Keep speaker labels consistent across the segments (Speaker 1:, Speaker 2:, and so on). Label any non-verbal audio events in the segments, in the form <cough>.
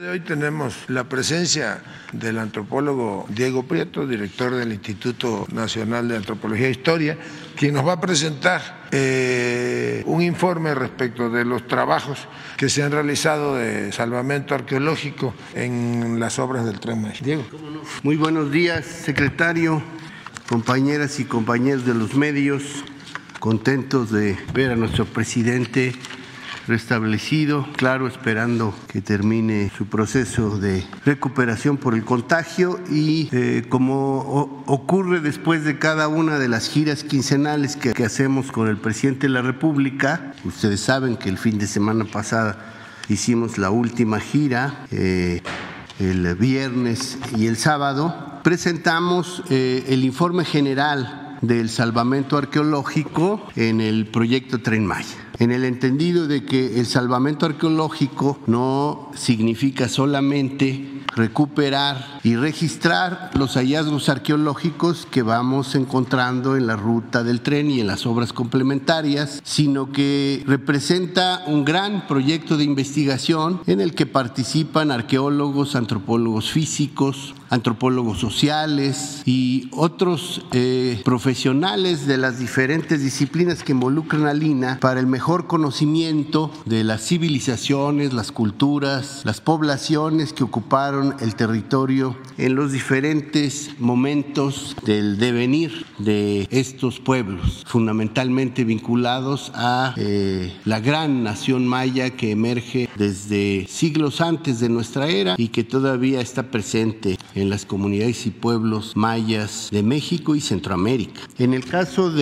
Speaker 1: Hoy tenemos la presencia del antropólogo Diego Prieto, director del Instituto Nacional de Antropología e Historia, quien nos va a presentar eh, un informe respecto de los trabajos que se han realizado de salvamento arqueológico en las obras del Tren Maya. Diego.
Speaker 2: Muy buenos días, secretario, compañeras y compañeros de los medios, contentos de ver a nuestro presidente restablecido, claro, esperando que termine su proceso de recuperación por el contagio y eh, como ocurre después de cada una de las giras quincenales que, hacemos con el presidente de la República, ustedes saben que el fin de semana pasada hicimos la última gira. Eh, el viernes y el sábado, presentamos eh, el informe general del salvamento arqueológico en el proyecto Tren Maya en el entendido de que el salvamento arqueológico no significa solamente recuperar y registrar los hallazgos arqueológicos que vamos encontrando en la ruta del tren y en las obras complementarias, sino que representa un gran proyecto de investigación en el que participan arqueólogos, antropólogos físicos, antropólogos sociales y otros eh, profesionales de las diferentes disciplinas que involucran a Lina para el mejor conocimiento de las civilizaciones, las culturas, las poblaciones que ocuparon el territorio en los diferentes momentos del devenir de estos pueblos, fundamentalmente vinculados a eh, la gran nación maya que emerge desde siglos antes de nuestra era y que todavía está presente en las comunidades y pueblos mayas de México y Centroamérica. En el caso del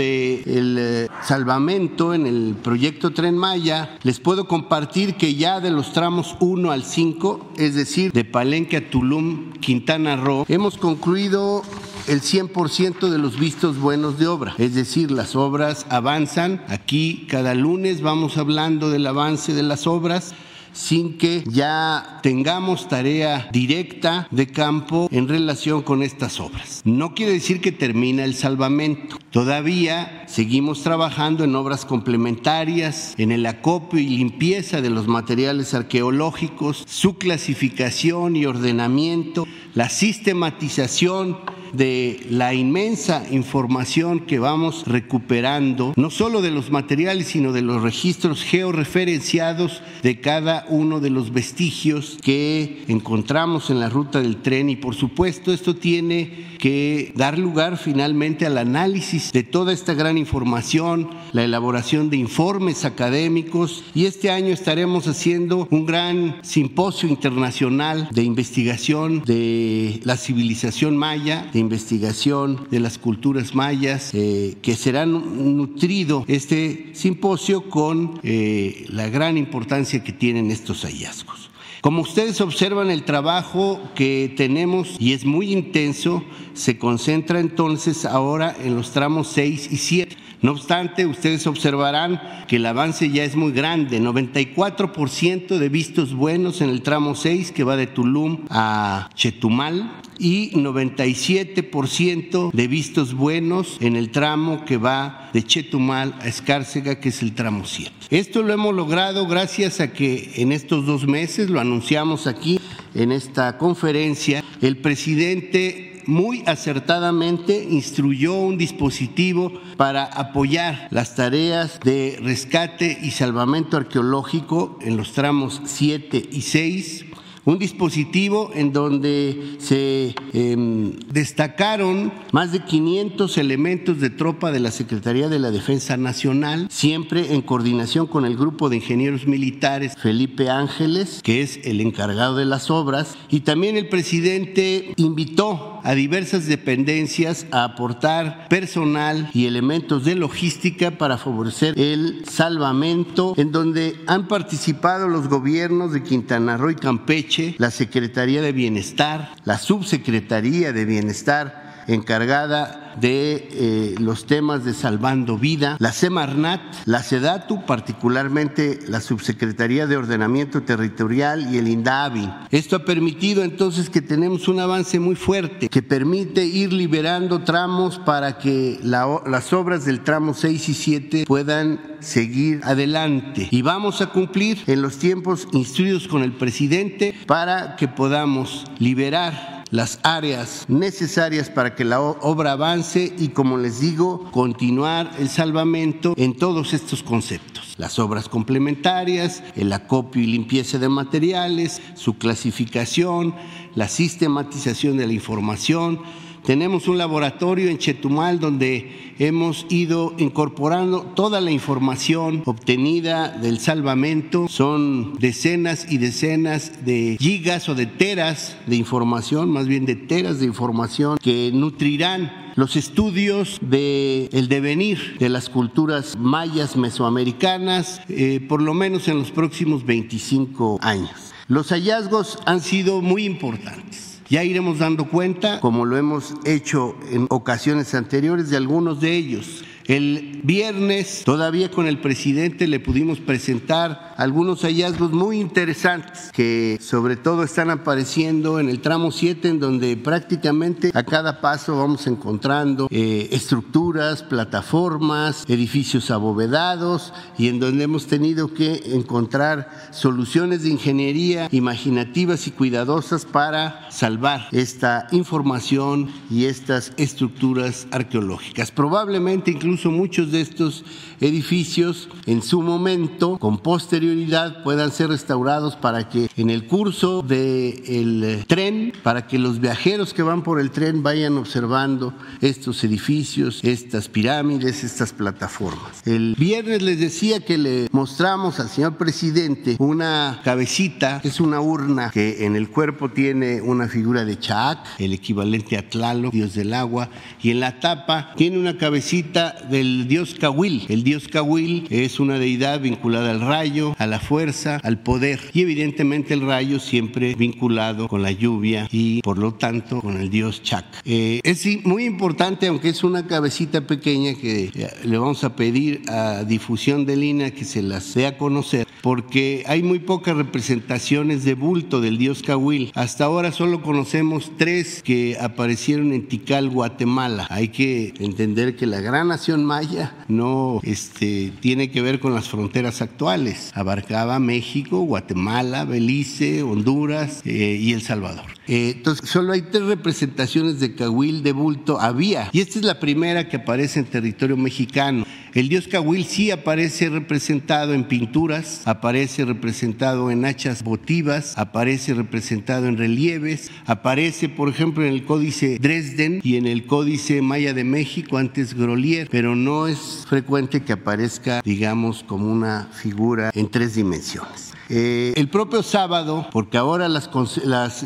Speaker 2: de eh, salvamento en el proyecto Tren Maya, les puedo compartir que ya de los tramos 1 al 5, es decir, de Palenque a Tulum, Quintana Roo, hemos concluido el 100% de los vistos buenos de obra. Es decir, las obras avanzan. Aquí cada lunes vamos hablando del avance de las obras sin que ya tengamos tarea directa de campo en relación con estas obras. No quiere decir que termina el salvamento. Todavía seguimos trabajando en obras complementarias, en el acopio y limpieza de los materiales arqueológicos, su clasificación y ordenamiento, la sistematización de la inmensa información que vamos recuperando, no solo de los materiales, sino de los registros georreferenciados de cada uno de los vestigios que encontramos en la ruta del tren. Y por supuesto esto tiene que dar lugar finalmente al análisis de toda esta gran información, la elaboración de informes académicos y este año estaremos haciendo un gran simposio internacional de investigación de la civilización maya, de investigación de las culturas mayas, eh, que será nutrido este simposio con eh, la gran importancia que tienen estos hallazgos. Como ustedes observan, el trabajo que tenemos y es muy intenso se concentra entonces ahora en los tramos 6 y 7. No obstante, ustedes observarán que el avance ya es muy grande, 94% de vistos buenos en el tramo 6 que va de Tulum a Chetumal y 97% de vistos buenos en el tramo que va de Chetumal a Escárcega, que es el tramo 7. Esto lo hemos logrado gracias a que en estos dos meses, lo anunciamos aquí en esta conferencia, el presidente muy acertadamente instruyó un dispositivo para apoyar las tareas de rescate y salvamento arqueológico en los tramos 7 y 6 un dispositivo en donde se em, destacaron más de 500 elementos de tropa de la Secretaría de la Defensa Nacional, siempre en coordinación con el grupo de ingenieros militares Felipe Ángeles, que es el encargado de las obras, y también el presidente invitó a diversas dependencias a aportar personal y elementos de logística para favorecer el salvamento, en donde han participado los gobiernos de Quintana Roo y Campeche, la Secretaría de Bienestar, la Subsecretaría de Bienestar encargada de eh, los temas de Salvando Vida, la Semarnat, la SEDATU, particularmente la Subsecretaría de Ordenamiento Territorial y el INDAVI. Esto ha permitido entonces que tenemos un avance muy fuerte que permite ir liberando tramos para que las obras del tramo 6 y 7 puedan seguir adelante. Y vamos a cumplir en los tiempos instruidos con el presidente para que podamos liberar las áreas necesarias para que la obra avance y, como les digo, continuar el salvamento en todos estos conceptos. Las obras complementarias, el acopio y limpieza de materiales, su clasificación, la sistematización de la información, tenemos un laboratorio en Chetumal donde hemos ido incorporando toda la información obtenida del salvamento. Son decenas y decenas de gigas o de teras de información, más bien de teras de información que nutrirán los estudios del el devenir de las culturas mayas mesoamericanas, eh, por lo menos en los próximos 25 años. Los hallazgos han sido muy importantes. Ya iremos dando cuenta, como lo hemos hecho en ocasiones anteriores, de algunos de ellos. El viernes, todavía con el presidente, le pudimos presentar algunos hallazgos muy interesantes que sobre todo están apareciendo en el tramo 7, en donde prácticamente a cada paso vamos encontrando eh, estructuras, plataformas, edificios abovedados y en donde hemos tenido que encontrar soluciones de ingeniería imaginativas y cuidadosas para salvar esta información y estas estructuras arqueológicas. Probablemente incluso incluso muchos de estos edificios en su momento, con posterioridad, puedan ser restaurados para que en el curso del tren, para que los viajeros que van por el tren vayan observando estos edificios, estas pirámides, estas plataformas. El viernes les decía que le mostramos al señor presidente una cabecita, es una urna que en el cuerpo tiene una figura de Chac, el equivalente a Tlaloc, dios del agua, y en la tapa tiene una cabecita del dios Cahuil. El dios Cahuil es una deidad vinculada al rayo, a la fuerza, al poder y evidentemente el rayo siempre vinculado con la lluvia y por lo tanto con el dios Chac. Eh, es muy importante, aunque es una cabecita pequeña que eh, le vamos a pedir a difusión de Lina que se las dé a conocer, porque hay muy pocas representaciones de bulto del dios Cahuil. Hasta ahora solo conocemos tres que aparecieron en Tikal, Guatemala. Hay que entender que la gran nación maya no este, tiene que ver con las fronteras actuales. Abarcaba México, Guatemala, Belice, Honduras eh, y El Salvador. Eh, entonces, solo hay tres representaciones de Cahuil de bulto había, y esta es la primera que aparece en territorio mexicano. El dios Cahuil sí aparece representado en pinturas, aparece representado en hachas votivas, aparece representado en relieves, aparece, por ejemplo, en el códice Dresden y en el códice Maya de México, antes Grolier, pero no es frecuente que aparezca, digamos, como una figura en tres dimensiones. Eh, el propio sábado, porque ahora las,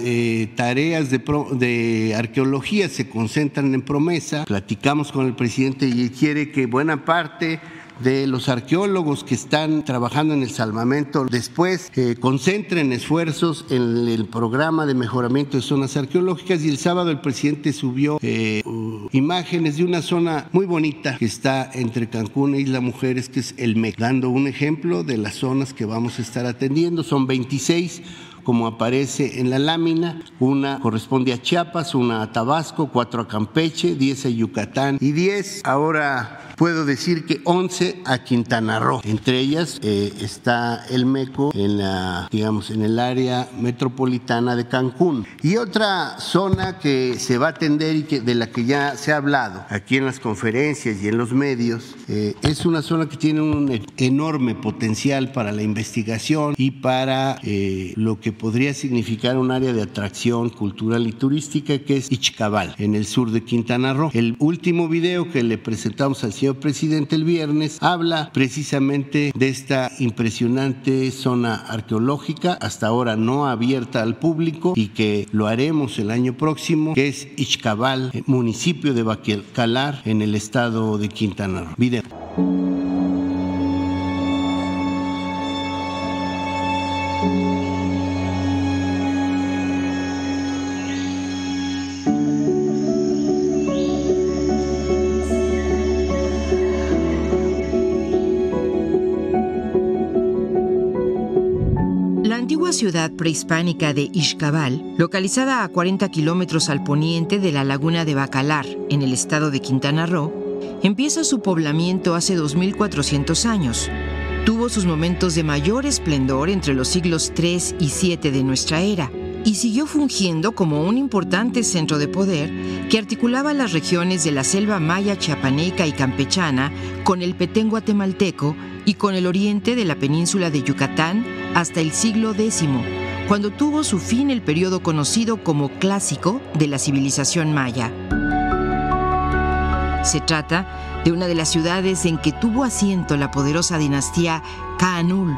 Speaker 2: eh, tareas de, de, arqueología se concentran en promesa, platicamos con el presidente y quiere que buena parte de los arqueólogos que están trabajando en el salvamento después eh, concentren esfuerzos en el programa de mejoramiento de zonas arqueológicas y el sábado el presidente subió eh, imágenes de una zona muy bonita que está entre Cancún e Isla Mujeres que es el MEC, dando un ejemplo de las zonas que vamos a estar atendiendo. Son 26 como aparece en la lámina. Una corresponde a Chiapas, una a Tabasco, cuatro a Campeche, 10 a Yucatán y 10 ahora puedo decir que 11 a Quintana Roo. Entre ellas eh, está el MECO en la, digamos, en el área metropolitana de Cancún. Y otra zona que se va a atender y que, de la que ya se ha hablado aquí en las conferencias y en los medios, eh, es una zona que tiene un enorme potencial para la investigación y para eh, lo que podría significar un área de atracción cultural y turística que es Ichcabal, en el sur de Quintana Roo. El último video que le presentamos al señor presidente el viernes, habla precisamente de esta impresionante zona arqueológica, hasta ahora no abierta al público y que lo haremos el año próximo, que es Ixcabal, municipio de Bacalar, en el estado de Quintana Roo. Video.
Speaker 3: Ciudad prehispánica de Ixcabal, localizada a 40 kilómetros al poniente de la laguna de Bacalar, en el estado de Quintana Roo, empieza su poblamiento hace 2.400 años. Tuvo sus momentos de mayor esplendor entre los siglos 3 y 7 de nuestra era y siguió fungiendo como un importante centro de poder que articulaba las regiones de la selva maya chiapaneca y campechana con el petén guatemalteco y con el oriente de la península de Yucatán hasta el siglo X, cuando tuvo su fin el periodo conocido como clásico de la civilización maya. Se trata de una de las ciudades en que tuvo asiento la poderosa dinastía Kaanul,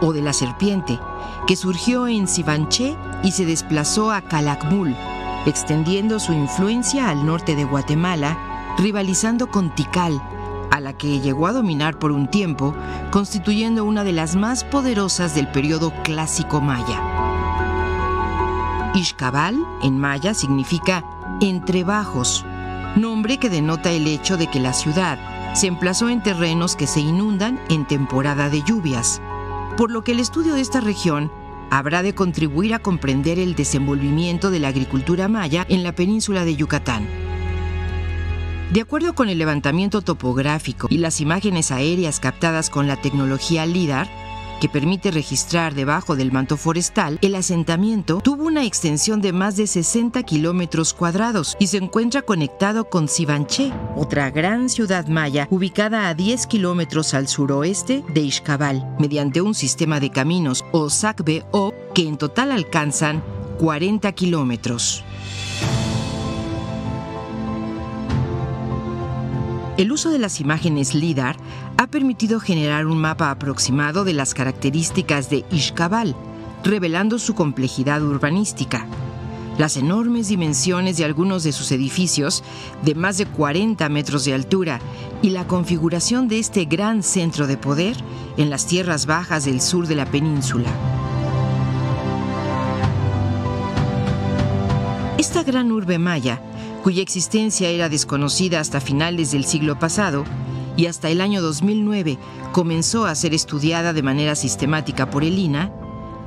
Speaker 3: o de la serpiente, que surgió en Sivanché y se desplazó a Calakmul, extendiendo su influencia al norte de Guatemala, rivalizando con Tikal, a la que llegó a dominar por un tiempo, constituyendo una de las más poderosas del periodo clásico maya. Ixcabal, en maya, significa entre bajos, nombre que denota el hecho de que la ciudad se emplazó en terrenos que se inundan en temporada de lluvias, por lo que el estudio de esta región habrá de contribuir a comprender el desenvolvimiento de la agricultura maya en la península de Yucatán. De acuerdo con el levantamiento topográfico y las imágenes aéreas captadas con la tecnología LIDAR, que permite registrar debajo del manto forestal, el asentamiento tuvo una extensión de más de 60 kilómetros cuadrados y se encuentra conectado con Sivanché, otra gran ciudad maya ubicada a 10 kilómetros al suroeste de Ixcabal, mediante un sistema de caminos o SACBO que en total alcanzan 40 kilómetros. El uso de las imágenes LIDAR ha permitido generar un mapa aproximado de las características de Ixcabal, revelando su complejidad urbanística. Las enormes dimensiones de algunos de sus edificios, de más de 40 metros de altura, y la configuración de este gran centro de poder en las tierras bajas del sur de la península. Esta gran urbe maya cuya existencia era desconocida hasta finales del siglo pasado, y hasta el año 2009 comenzó a ser estudiada de manera sistemática por el INA,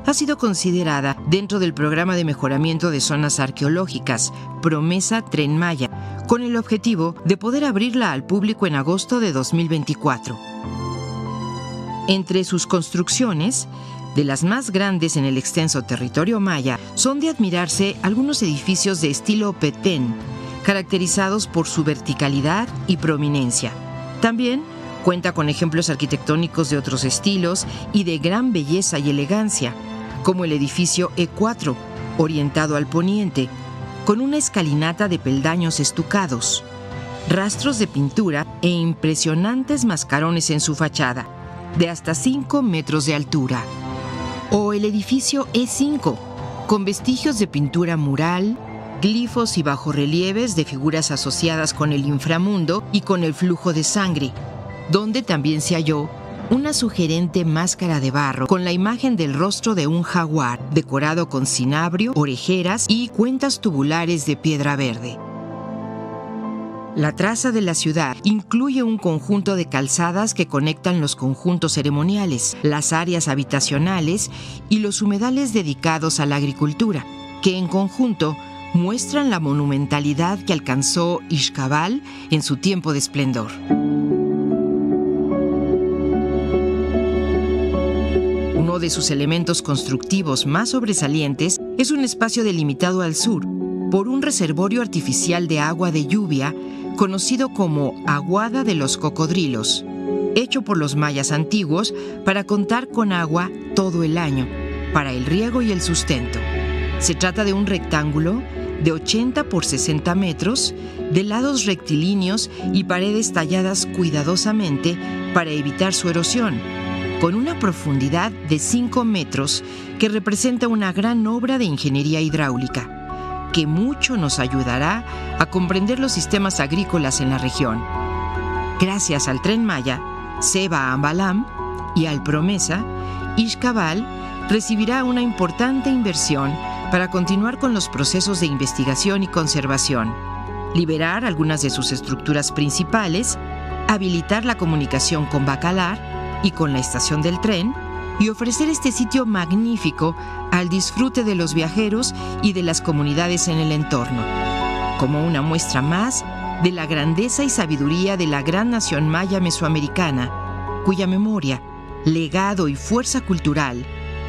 Speaker 3: ha sido considerada dentro del programa de mejoramiento de zonas arqueológicas Promesa Tren Maya, con el objetivo de poder abrirla al público en agosto de 2024. Entre sus construcciones, de las más grandes en el extenso territorio maya, son de admirarse algunos edificios de estilo Petén, caracterizados por su verticalidad y prominencia. También cuenta con ejemplos arquitectónicos de otros estilos y de gran belleza y elegancia, como el edificio E4, orientado al poniente, con una escalinata de peldaños estucados, rastros de pintura e impresionantes mascarones en su fachada, de hasta 5 metros de altura. O el edificio E5, con vestigios de pintura mural, glifos y bajorrelieves de figuras asociadas con el inframundo y con el flujo de sangre, donde también se halló una sugerente máscara de barro con la imagen del rostro de un jaguar, decorado con cinabrio, orejeras y cuentas tubulares de piedra verde. La traza de la ciudad incluye un conjunto de calzadas que conectan los conjuntos ceremoniales, las áreas habitacionales y los humedales dedicados a la agricultura, que en conjunto muestran la monumentalidad que alcanzó Ixcabal en su tiempo de esplendor. Uno de sus elementos constructivos más sobresalientes es un espacio delimitado al sur por un reservorio artificial de agua de lluvia conocido como Aguada de los Cocodrilos, hecho por los mayas antiguos para contar con agua todo el año, para el riego y el sustento. Se trata de un rectángulo de 80 por 60 metros, de lados rectilíneos y paredes talladas cuidadosamente para evitar su erosión, con una profundidad de 5 metros que representa una gran obra de ingeniería hidráulica, que mucho nos ayudará a comprender los sistemas agrícolas en la región. Gracias al tren Maya, Seba Ambalam y al Promesa, Ixcabal recibirá una importante inversión para continuar con los procesos de investigación y conservación, liberar algunas de sus estructuras principales, habilitar la comunicación con Bacalar y con la estación del tren, y ofrecer este sitio magnífico al disfrute de los viajeros y de las comunidades en el entorno, como una muestra más de la grandeza y sabiduría de la gran nación maya mesoamericana, cuya memoria, legado y fuerza cultural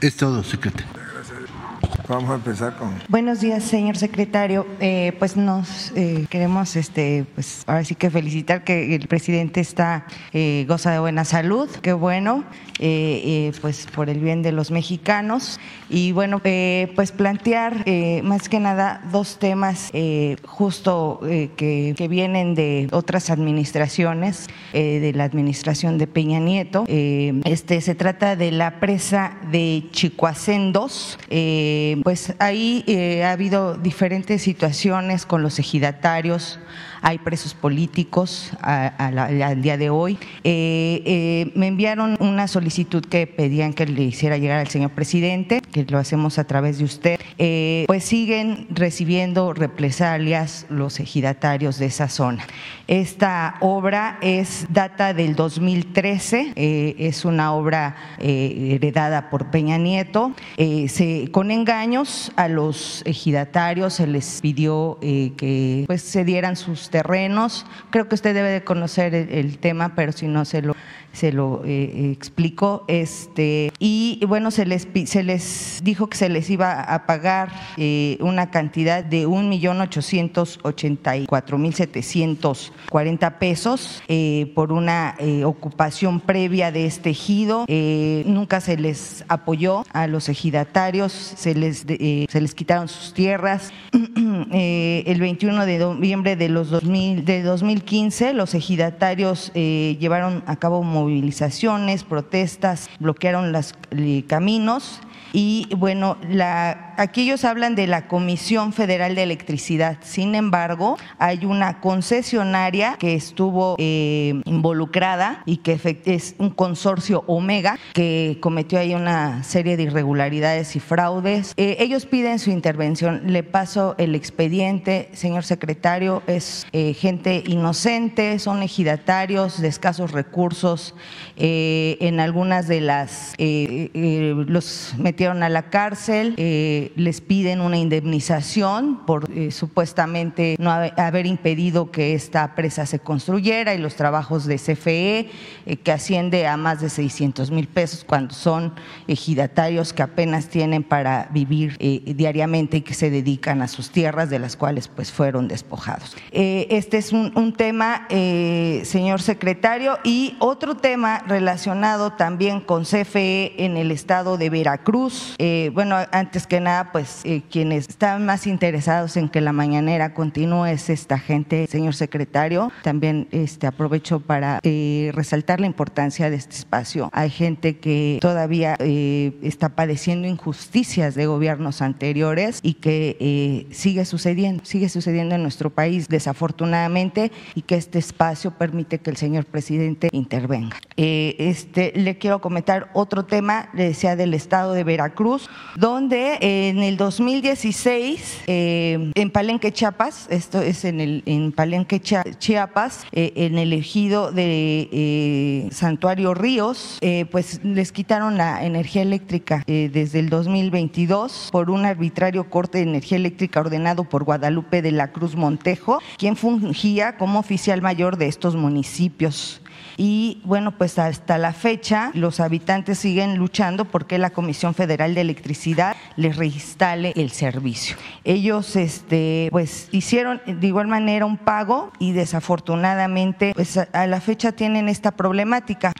Speaker 2: Es todo, secretario.
Speaker 1: Vamos a empezar con.
Speaker 4: Buenos días, señor secretario. Eh, pues nos eh, queremos, este, pues ahora sí que felicitar que el presidente está eh, goza de buena salud, qué bueno, pues por el bien de los mexicanos y bueno, pues plantear más que nada dos temas justo que, que, vienen de otras administraciones, de la administración de Peña Nieto. este se trata de la presa de Chicoacén 2 pues ahí eh, ha habido diferentes situaciones con los ejidatarios, hay presos políticos al día de hoy. Eh, eh, me enviaron una solicitud que pedían que le hiciera llegar al señor presidente, lo hacemos a través de usted. Eh, pues siguen recibiendo represalias los ejidatarios de esa zona. Esta obra es data del 2013, es una obra heredada por Peña Nieto. Se, con engaños a los ejidatarios se les pidió que pues, se dieran sus terrenos. Creo que usted debe de conocer el, tema, pero si no se lo se lo eh, explico. Este, y bueno, se les, se les dijo que se les iba a pagar eh, una cantidad de 1.884.740 pesos eh, por una ocupación previa de este ejido. nunca se les apoyó a los ejidatarios, se les, se les quitaron sus tierras. <clears throat> el 21 de noviembre de, los 2000, de 2015, los ejidatarios llevaron a cabo movilizaciones, protestas, bloquearon los eh, caminos y bueno, la, aquí ellos hablan de la Comisión Federal de Electricidad. Sin embargo, hay una concesionaria que estuvo eh, involucrada y que es un consorcio Omega que cometió ahí una serie de irregularidades y fraudes. Eh, ellos piden su intervención. Le paso el expediente, señor secretario. Es eh, gente inocente, son ejidatarios de escasos recursos. en algunas de las los a la cárcel, eh, les piden una indemnización por eh, supuestamente no haber impedido que esta presa se construyera y los trabajos de CFE, eh, que asciende a más de 600 mil pesos cuando son ejidatarios que apenas tienen para vivir diariamente y que se dedican a sus tierras de las cuales pues fueron despojados. este es un, un tema, señor secretario, y otro tema relacionado también con CFE en el estado de Veracruz eh, bueno, antes que nada, pues eh, quienes están más interesados en que la mañanera continúe es esta gente, señor secretario. También este, aprovecho para eh, resaltar la importancia de este espacio. Hay gente que todavía está padeciendo injusticias de gobiernos anteriores y que sigue sucediendo, sigue sucediendo en nuestro país desafortunadamente y que este espacio permite que el señor presidente intervenga. este, le quiero comentar otro tema, le decía del estado de Veracruz Veracruz, donde en el 2016, eh, en Palenque, Chiapas, esto es en, el, en Palenque, Chiapas, eh, en el ejido de eh, Santuario Ríos, pues les quitaron la energía eléctrica desde el 2022 por un arbitrario corte de energía eléctrica ordenado por Guadalupe de la Cruz Montejo, quien fungía como oficial mayor de estos municipios y bueno, pues hasta la fecha los habitantes siguen luchando porque la Comisión Federal de Electricidad les reinstale el servicio. Ellos este, pues hicieron de igual manera un pago y desafortunadamente pues a la fecha tienen esta problemática.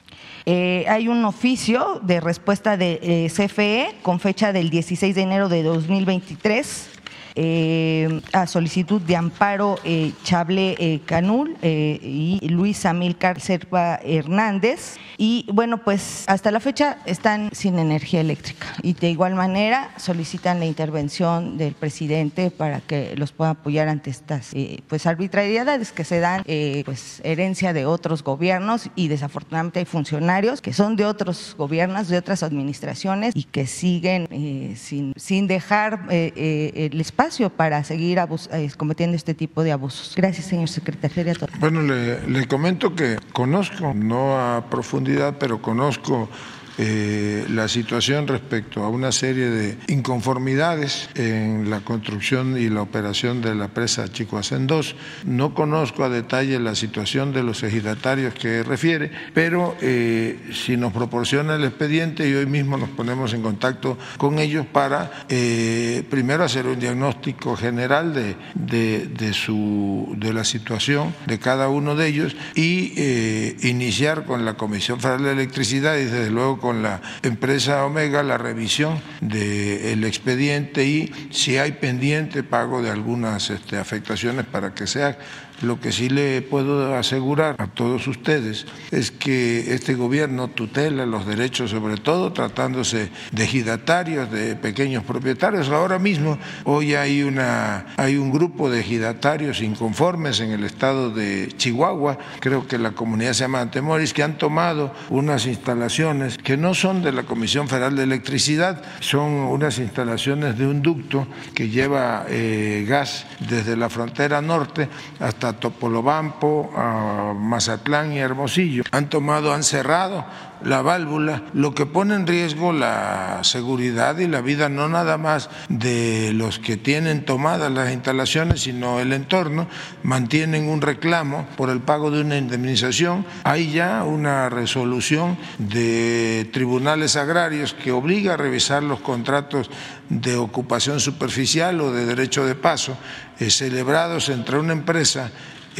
Speaker 4: Eh, hay un oficio de respuesta de eh, CFE con fecha del 16 de enero de 2023 eh, a solicitud de amparo eh, Chable eh, Canul eh, y Luis Amilcar Serpa Hernández. Y bueno, pues hasta la fecha están sin energía eléctrica y de igual manera solicitan la intervención del presidente para que los pueda apoyar ante estas eh, pues arbitrariedades que se dan, eh, pues herencia de otros gobiernos y desafortunadamente hay funcionarios que son de otros gobiernos, de otras administraciones y que siguen sin, sin dejar el espacio para seguir eh, cometiendo este tipo de abusos. Gracias, señor secretario.
Speaker 1: Bueno, le, le comento que conozco, no a profundidad, pero conozco eh, la situación respecto a una serie de inconformidades en la construcción y la operación de la presa Chicoacén 2. No conozco a detalle la situación de los ejidatarios que refiere, pero eh, si nos proporciona el expediente y hoy mismo nos ponemos en contacto con ellos para eh, primero hacer un diagnóstico general de, de, su, de la situación de cada uno de ellos y iniciar con la Comisión Federal de Electricidad y desde luego con la empresa Omega la revisión del expediente y si hay pendiente pago de algunas este, afectaciones para que sea lo que sí le puedo asegurar a todos ustedes es que este gobierno tutela los derechos, sobre todo tratándose de ejidatarios, de pequeños propietarios. Ahora mismo, hoy hay, una, hay un grupo de ejidatarios inconformes en el estado de Chihuahua, creo que la comunidad se llama Antemoris, que han tomado unas instalaciones que no son de la Comisión Federal de Electricidad, son unas instalaciones de un ducto que lleva eh, gas desde la frontera norte hasta Topolobampo, a Mazatlán y Hermosillo. Han tomado, han cerrado la válvula, lo que pone en riesgo la seguridad y la vida no nada más de los que tienen tomadas las instalaciones, sino el entorno, mantienen un reclamo por el pago de una indemnización. Hay ya una resolución de tribunales agrarios que obliga a revisar los contratos de ocupación superficial o de derecho de paso celebrados entre una empresa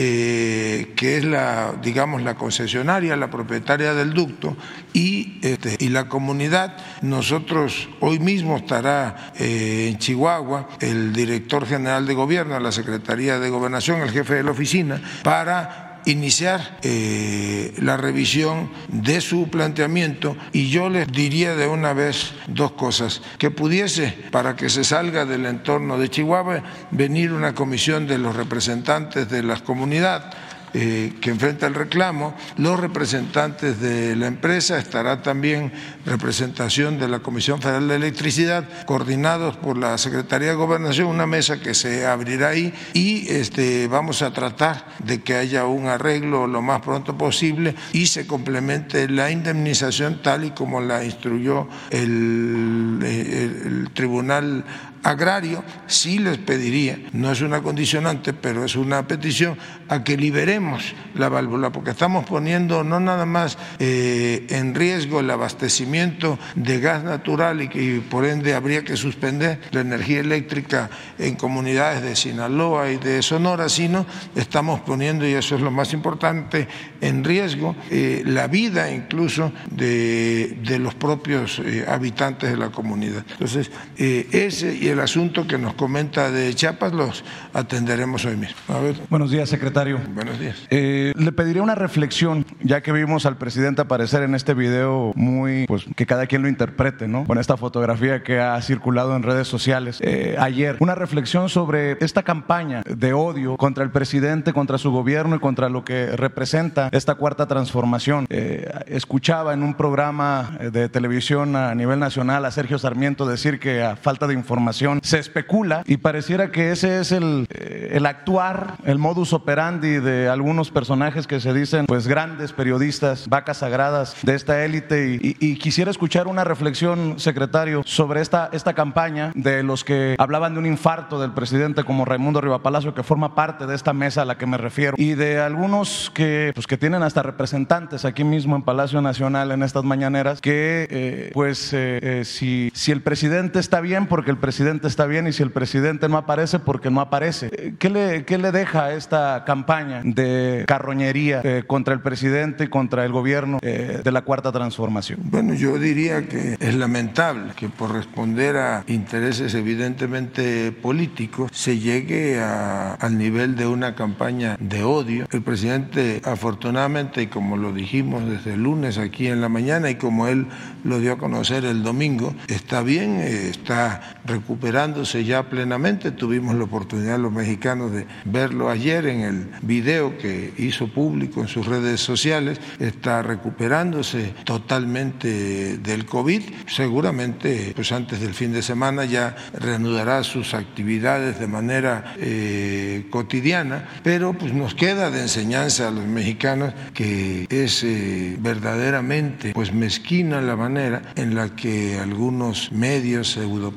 Speaker 1: eh, que es la, digamos, la concesionaria, la propietaria del ducto, y, este, y la comunidad. Nosotros, hoy mismo estará eh, en Chihuahua el director general de gobierno, la Secretaría de Gobernación, el jefe de la oficina, para iniciar eh, la revisión de su planteamiento y yo les diría de una vez dos cosas, que pudiese, para que se salga del entorno de Chihuahua, venir una comisión de los representantes de las comunidades eh, que enfrenta el reclamo, los representantes de la empresa, estará también representación de la Comisión Federal de Electricidad, coordinados por la Secretaría de Gobernación, una mesa que se abrirá ahí y este, vamos a tratar de que haya un arreglo lo más pronto posible y se complemente la indemnización tal y como la instruyó el, el, el Tribunal agrario, sí les pediría, no es una condicionante, pero es una petición, a que liberemos la válvula, porque estamos poniendo no nada más eh, en riesgo el abastecimiento de gas natural y que por ende habría que suspender la energía eléctrica en comunidades de Sinaloa y de Sonora, sino estamos poniendo, y eso es lo más importante, en riesgo eh, la vida incluso de, de los propios eh, habitantes de la comunidad. Entonces, ese y el asunto que nos comenta de Chiapas los atenderemos hoy mismo. A ver.
Speaker 5: Buenos días, secretario.
Speaker 1: Buenos días.
Speaker 5: Eh, le pediría una reflexión, ya que vimos al presidente aparecer en este video muy, pues que cada quien lo interprete, ¿no? Con esta fotografía que ha circulado en redes sociales eh, ayer. Una reflexión sobre esta campaña de odio contra el presidente, contra su gobierno y contra lo que representa esta cuarta transformación. Eh, escuchaba en un programa de televisión a nivel nacional a Sergio Sarmiento decir que a falta de información se especula y pareciera que ese es el, eh, el actuar, el modus operandi de algunos personajes que se dicen pues grandes periodistas, vacas sagradas de esta élite. Y, y- y quisiera escuchar una reflexión, secretario, sobre esta, esta campaña de los que hablaban de un infarto del presidente como Raimundo Rivapalacio, que forma parte de esta mesa a la que me refiero, y de algunos que, pues, que tienen hasta representantes aquí mismo en Palacio Nacional en estas mañaneras, que eh, pues eh, eh, si, si el presidente está bien, porque el presidente está bien y si el presidente no aparece, porque no aparece. Eh, ¿Qué le, qué le deja esta campaña de carroñería eh, contra el presidente y contra el gobierno eh, de la Cuarta Transformación?
Speaker 1: Bueno, yo diría que es lamentable que por responder a intereses evidentemente políticos se llegue a, al nivel de una campaña de odio. El presidente afortunadamente, y como lo dijimos desde el lunes aquí en la mañana y como él lo dio a conocer el domingo, está bien, está recuperándose ya plenamente. Tuvimos la oportunidad los mexicanos de verlo ayer en el video que hizo público en sus redes sociales. Está recuperándose totalmente del COVID. Seguramente, pues antes del fin de semana ya reanudará sus actividades de manera eh, cotidiana, pero pues nos queda de enseñanza a los mexicanos que es eh, verdaderamente pues mezquina la manera en la que algunos medios pseudo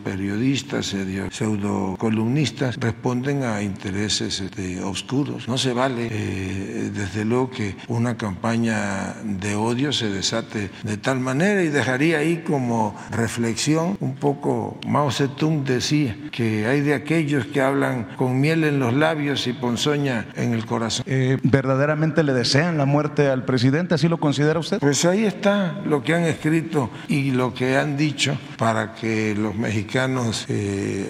Speaker 1: periodistas, pseudo columnistas responden a intereses este, oscuros. No se vale, eh, desde luego, que una campaña de odio se desate de tal manera y dejaría ahí como reflexión un poco, Mao Zedong decía que hay de aquellos que hablan con miel en los labios y ponzoña en el corazón.
Speaker 5: Eh, ¿Verdaderamente le desean la muerte al presidente? ¿Así lo considera usted?
Speaker 1: Pues ahí está lo que han escrito y lo que han dicho para que los mexicanos eh,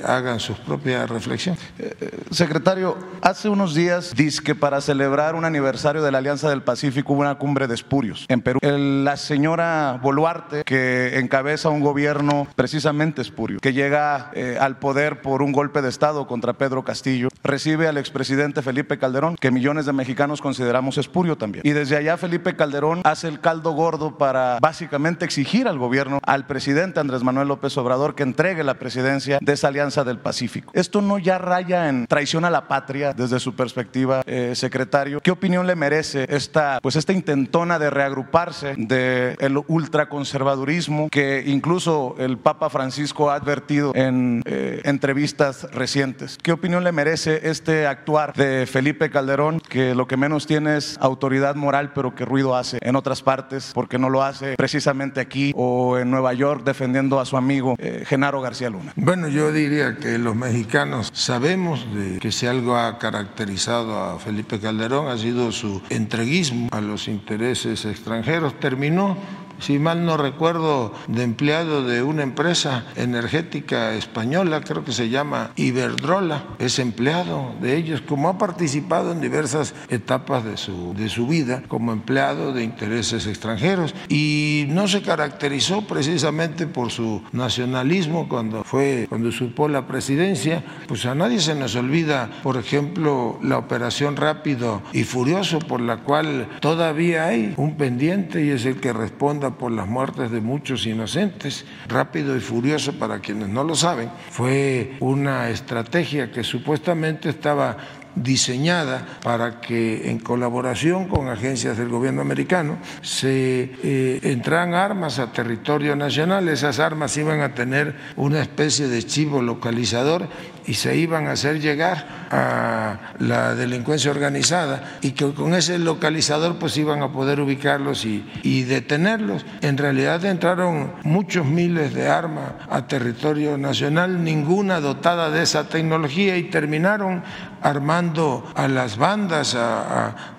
Speaker 1: hagan sus propias reflexiones.
Speaker 5: Eh, secretario, hace unos días dice que para celebrar un aniversario de la Alianza del Pacífico hubo una cumbre de espurios en Perú. la señora Boluarte, que encabeza un gobierno precisamente espurio, que llega eh, al poder por un golpe de Estado contra Pedro Castillo, recibe al expresidente Felipe Calderón, que millones de mexicanos consideramos espurio también. Y desde allá Felipe Calderón hace el caldo gordo para básicamente exigir al gobierno, al presidente Andrés Manuel López Obrador, que entregue la presidencia de esa Alianza del Pacífico. Esto no ya raya en traición a la patria desde su perspectiva, eh, secretario. ¿Qué opinión le merece esta, pues esta intentona de reagruparse del ultraconservadurismo que incluso el Papa Francisco ha advertido en eh, entrevistas recientes? ¿Qué opinión le merece este actuar de Felipe Calderón, que lo que menos tiene es autoridad moral, pero que ruido hace en otras partes, porque no lo hace precisamente aquí o en Nueva York defendiendo a su amigo eh, Genaro García Luna?
Speaker 1: Bueno, yo diría que los mexicanos sabemos de que si algo ha caracterizado a Felipe Calderón ha sido su entreguismo a los intereses extranjeros. Terminó si mal no recuerdo, de empleado de una empresa energética española, creo que se llama Iberdrola, es empleado de ellos, como ha participado en diversas etapas de su, de su vida como empleado de intereses extranjeros. Y no se caracterizó precisamente por su nacionalismo cuando fue cuando supo la presidencia, pues a nadie se nos olvida, por ejemplo, la operación Rápido y Furioso por la cual todavía hay un pendiente y es el que responda por las muertes de muchos inocentes. Rápido y furioso, para quienes no lo saben, fue una estrategia que supuestamente estaba diseñada para que en colaboración con agencias del gobierno americano se eh, entraran armas a territorio nacional. Esas armas iban a tener una especie de chivo localizador y se iban a hacer llegar a la delincuencia organizada y que con ese localizador pues iban a poder ubicarlos y, y detenerlos. En realidad entraron muchos miles de armas a territorio nacional, ninguna dotada de esa tecnología y terminaron armando a las bandas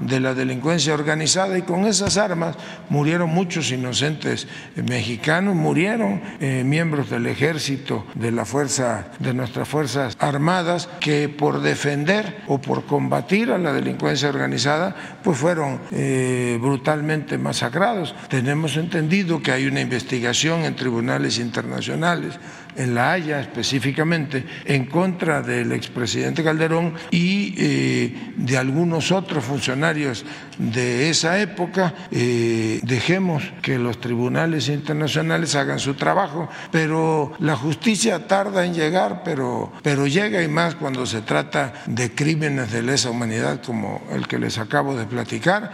Speaker 1: de la delincuencia organizada y con esas armas murieron muchos inocentes mexicanos, murieron eh, miembros del ejército, de la fuerza, de nuestras fuerzas armadas que por defender o por combatir a la delincuencia organizada pues fueron eh, brutalmente masacrados. Tenemos entendido que hay una investigación en tribunales internacionales en La Haya específicamente, en contra del expresidente Calderón y eh, de algunos otros funcionarios de esa época. Eh, dejemos que los tribunales internacionales hagan su trabajo, pero la justicia tarda en llegar, pero, pero llega y más cuando se trata de crímenes de lesa humanidad como el que les acabo de platicar.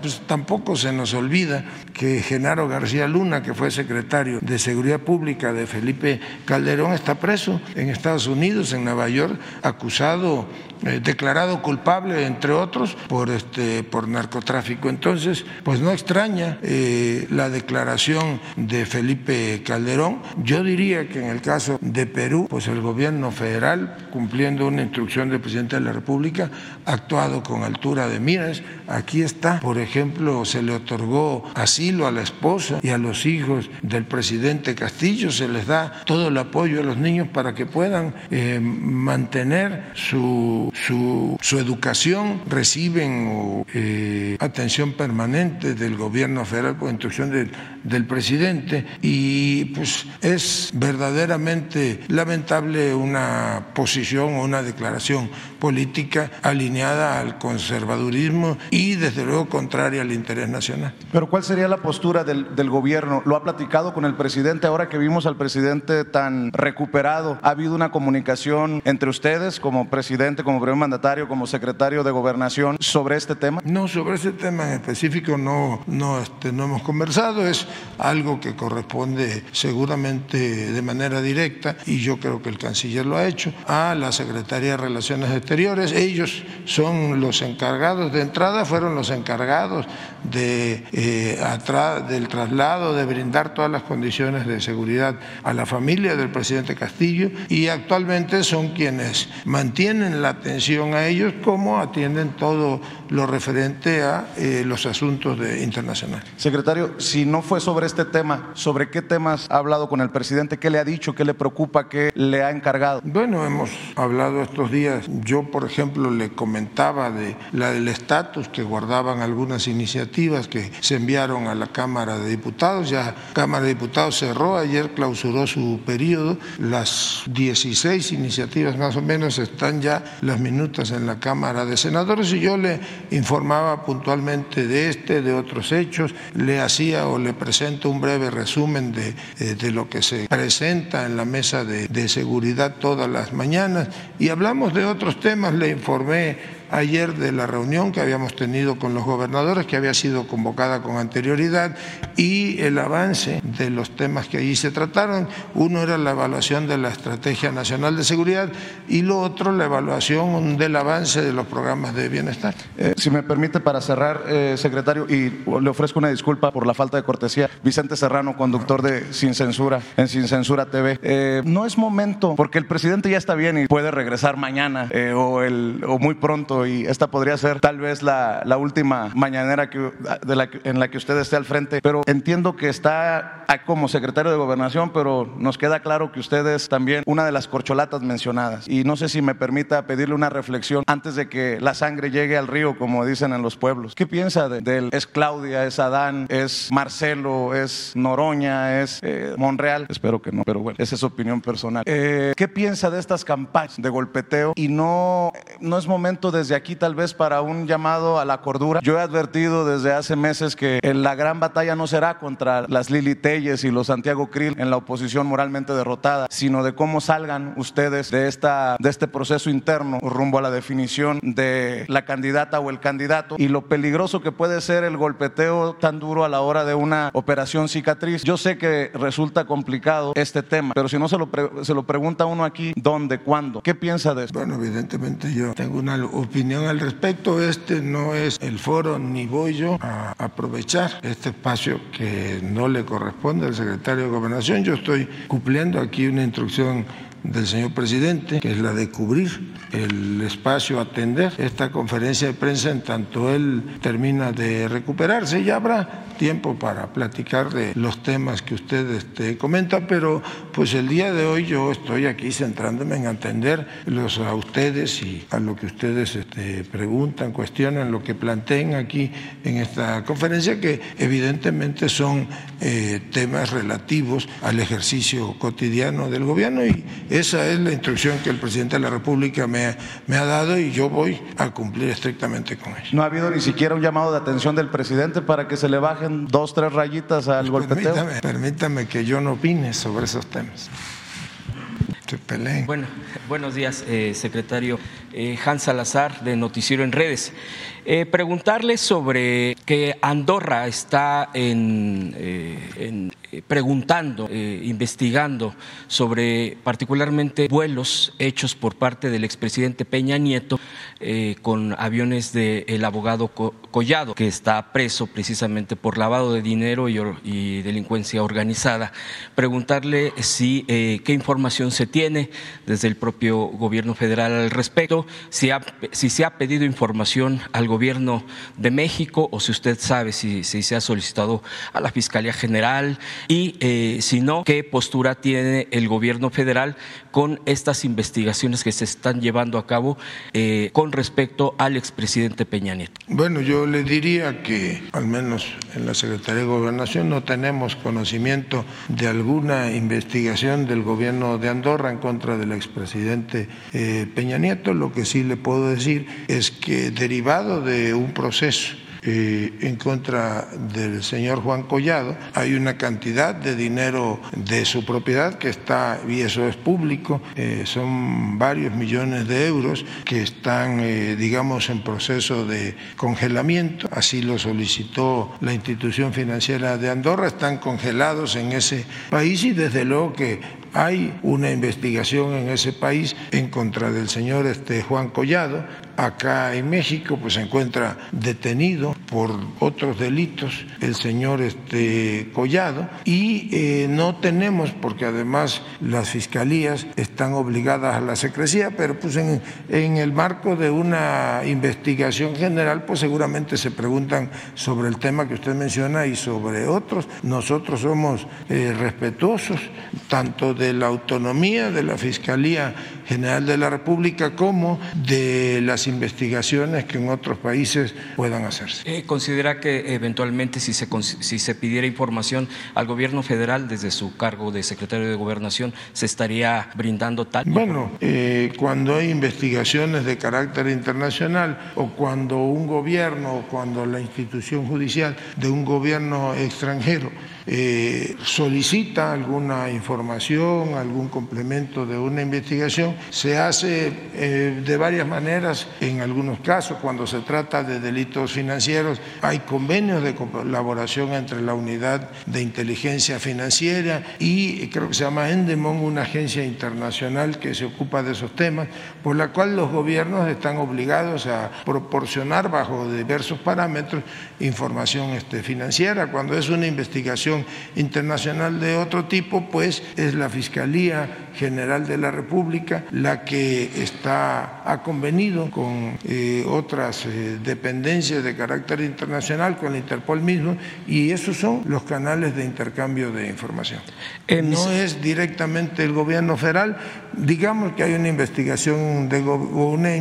Speaker 1: Pues, tampoco se nos olvida que Genaro García Luna, que fue secretario de Seguridad Pública de Felipe Calderón está preso en Estados Unidos, en Nueva York, acusado eh, declarado culpable, entre otros, por, este, por narcotráfico. Entonces, pues no extraña eh, la declaración de Felipe Calderón. Yo diría que en el caso de Perú, pues el gobierno federal, cumpliendo una instrucción del presidente de la República, ha actuado con altura de miras. Aquí está, por ejemplo, se le otorgó asilo a la esposa y a los hijos del presidente Castillo, se les da todo el apoyo a los niños para que puedan eh, mantener su su, educación, reciben eh, atención permanente del gobierno federal por instrucción del, del presidente y pues es verdaderamente lamentable una posición o una declaración política alineada al conservadurismo y desde luego contraria al interés nacional.
Speaker 5: Pero ¿cuál sería la postura del, del gobierno? ¿Lo ha platicado con el presidente ahora que vimos al presidente tan recuperado? ¿Ha habido una comunicación entre ustedes como presidente, como primer mandatario, como secretario de gobernación sobre este tema?
Speaker 1: No, sobre ese tema en específico no, no, este, no hemos conversado. Es algo que corresponde seguramente de manera directa, y yo creo que el canciller lo ha hecho, a la Secretaría de Relaciones Exteriores. Ellos son los encargados, de entrada fueron los encargados de, eh, del traslado, de brindar todas las condiciones de seguridad a la familia del presidente Castillo, y actualmente son quienes mantienen la atención a ellos como atienden todo lo referente a eh, los asuntos de, internacionales.
Speaker 5: Secretario, si no fue sobre este tema, ¿sobre qué temas ha hablado con el presidente? ¿Qué le ha dicho? ¿Qué le preocupa? ¿Qué le ha encargado?
Speaker 1: Bueno, hemos hablado estos días. Yo, por ejemplo, le comentaba de la del estatus que guardaban algunas iniciativas que se enviaron a la Cámara de Diputados. Ya Cámara de Diputados cerró, ayer clausuró su periodo. Las 16 iniciativas más o menos están ya las minutas en la Cámara de Senadores y yo le informaba puntualmente de este, de otros hechos, le hacía o le presento un breve resumen de, eh, de lo que se presenta en la mesa de, de seguridad todas las mañanas y hablamos de otros temas, le informé ayer de la reunión que habíamos tenido con los gobernadores, que había sido convocada con anterioridad, y el avance de los temas que allí se trataron. Uno era la evaluación de la Estrategia Nacional de Seguridad y lo otro la evaluación del avance de los programas de bienestar.
Speaker 5: Eh, si me permite, para cerrar, eh, secretario, y le ofrezco una disculpa por la falta de cortesía, Vicente Serrano, conductor de Sin Censura, en Sin Censura TV. Eh, no es momento, porque el presidente ya está bien y puede regresar mañana o, el, o muy pronto y esta podría ser tal vez la, la última mañanera que, de la, en la que usted esté al frente, pero entiendo que está como secretario de gobernación, pero nos queda claro que usted es también una de las corcholatas mencionadas y no sé si me permita pedirle una reflexión antes de que la sangre llegue al río, como dicen en los pueblos. ¿Qué piensa de, él? ¿Es Claudia, es Adán, es Marcelo, es Noroña, es eh, Monreal? Espero que no, pero bueno, esa es su opinión personal. Eh, ¿Qué piensa de estas campañas de golpeteo? Y no, no es momento desde aquí tal vez para un llamado a la cordura. Yo he advertido desde hace meses que la gran batalla no será contra las Lili Telles y los Santiago Krill en la oposición moralmente derrotada, sino de cómo salgan ustedes de, esta, de este proceso interno rumbo a la definición de la candidata o el candidato y lo peligroso que puede ser el golpeteo tan duro a la hora de una operación cicatriz. Yo sé que resulta complicado este tema, pero si no se lo, se lo pregunta uno aquí, ¿dónde, cuándo? ¿Qué piensa de esto?
Speaker 1: Bueno, evidentemente yo tengo una opinión al respecto. Este no es el foro ni voy yo a aprovechar este espacio que no le corresponde al secretario de Gobernación. Yo estoy cumpliendo aquí una instrucción del señor presidente, que es la de cubrir el espacio, atender esta conferencia de prensa en tanto él termina de recuperarse y habrá tiempo para platicar de los temas que usted este, comenta, pero pues el día de hoy yo estoy aquí centrándome en atender los, a ustedes y a lo que ustedes este, preguntan, cuestionan, lo que planteen aquí en esta conferencia, que evidentemente son eh, temas relativos al ejercicio cotidiano del gobierno y esa es la instrucción que el presidente de la República me, me ha dado y yo voy a cumplir estrictamente con eso.
Speaker 5: ¿No ha habido ni siquiera un llamado de atención del presidente para que se le bajen dos, tres rayitas al golpeteo?
Speaker 1: Permítame, permítame que yo no opine sobre esos temas.
Speaker 6: Bueno, buenos días, eh, secretario. Eh, Hans Salazar de Noticiero en Redes. Eh, preguntarle sobre que Andorra está en, eh, preguntando, investigando sobre particularmente vuelos hechos por parte del expresidente Peña Nieto con aviones del abogado Collado, que está preso precisamente por lavado de dinero y, delincuencia organizada. Preguntarle si qué información se tiene desde el propio gobierno federal al respecto, si, si se ha pedido información al gobierno de México o si usted sabe si, se ha solicitado a la Fiscalía General y eh, si no, qué postura tiene el gobierno federal con estas investigaciones que se están llevando a cabo eh, con respecto al expresidente Peña Nieto.
Speaker 1: Bueno, yo le diría que al menos en la Secretaría de Gobernación no tenemos conocimiento de alguna investigación del gobierno de Andorra en contra del expresidente eh, Peña Nieto. Lo que sí le puedo decir es que derivado de un proceso eh, en contra del señor Juan Collado. Hay una cantidad de dinero de su propiedad que está, y eso es público, eh, son varios millones de euros que están, eh, digamos, en proceso de congelamiento. Así lo solicitó la institución financiera de Andorra. Están congelados en ese país y desde luego que hay una investigación en ese país en contra del señor este, Juan Collado. Acá en México pues, se encuentra detenido por otros delitos el señor este, Collado y eh, no tenemos, porque además las fiscalías están obligadas a la secrecía, pero pues en, en el marco de una investigación general pues seguramente se preguntan sobre el tema que usted menciona y sobre otros. Nosotros somos eh, respetuosos tanto de de la autonomía de la Fiscalía General de la República como de las investigaciones que en otros países puedan hacerse.
Speaker 6: Eh, ¿Considera que eventualmente si se, si se pidiera información al gobierno federal desde su cargo de secretario de Gobernación se estaría brindando tal?
Speaker 1: Bueno, eh, cuando hay investigaciones de carácter internacional o cuando un gobierno o cuando la institución judicial de un gobierno extranjero eh, solicita alguna información, algún complemento de una investigación, se hace eh, de varias maneras. En algunos casos, cuando se trata de delitos financieros, hay convenios de colaboración entre la unidad de inteligencia financiera y creo que se llama Endemon, una agencia internacional que se ocupa de esos temas, por la cual los gobiernos están obligados a proporcionar bajo diversos parámetros información este, financiera. Cuando es una investigación internacional de otro tipo, pues es la Fiscalía General de la República la que está, ha convenido con eh, otras eh, dependencias de carácter internacional, con la Interpol mismo, y esos son los canales de intercambio de información. No es directamente el gobierno federal, digamos que hay una investigación de una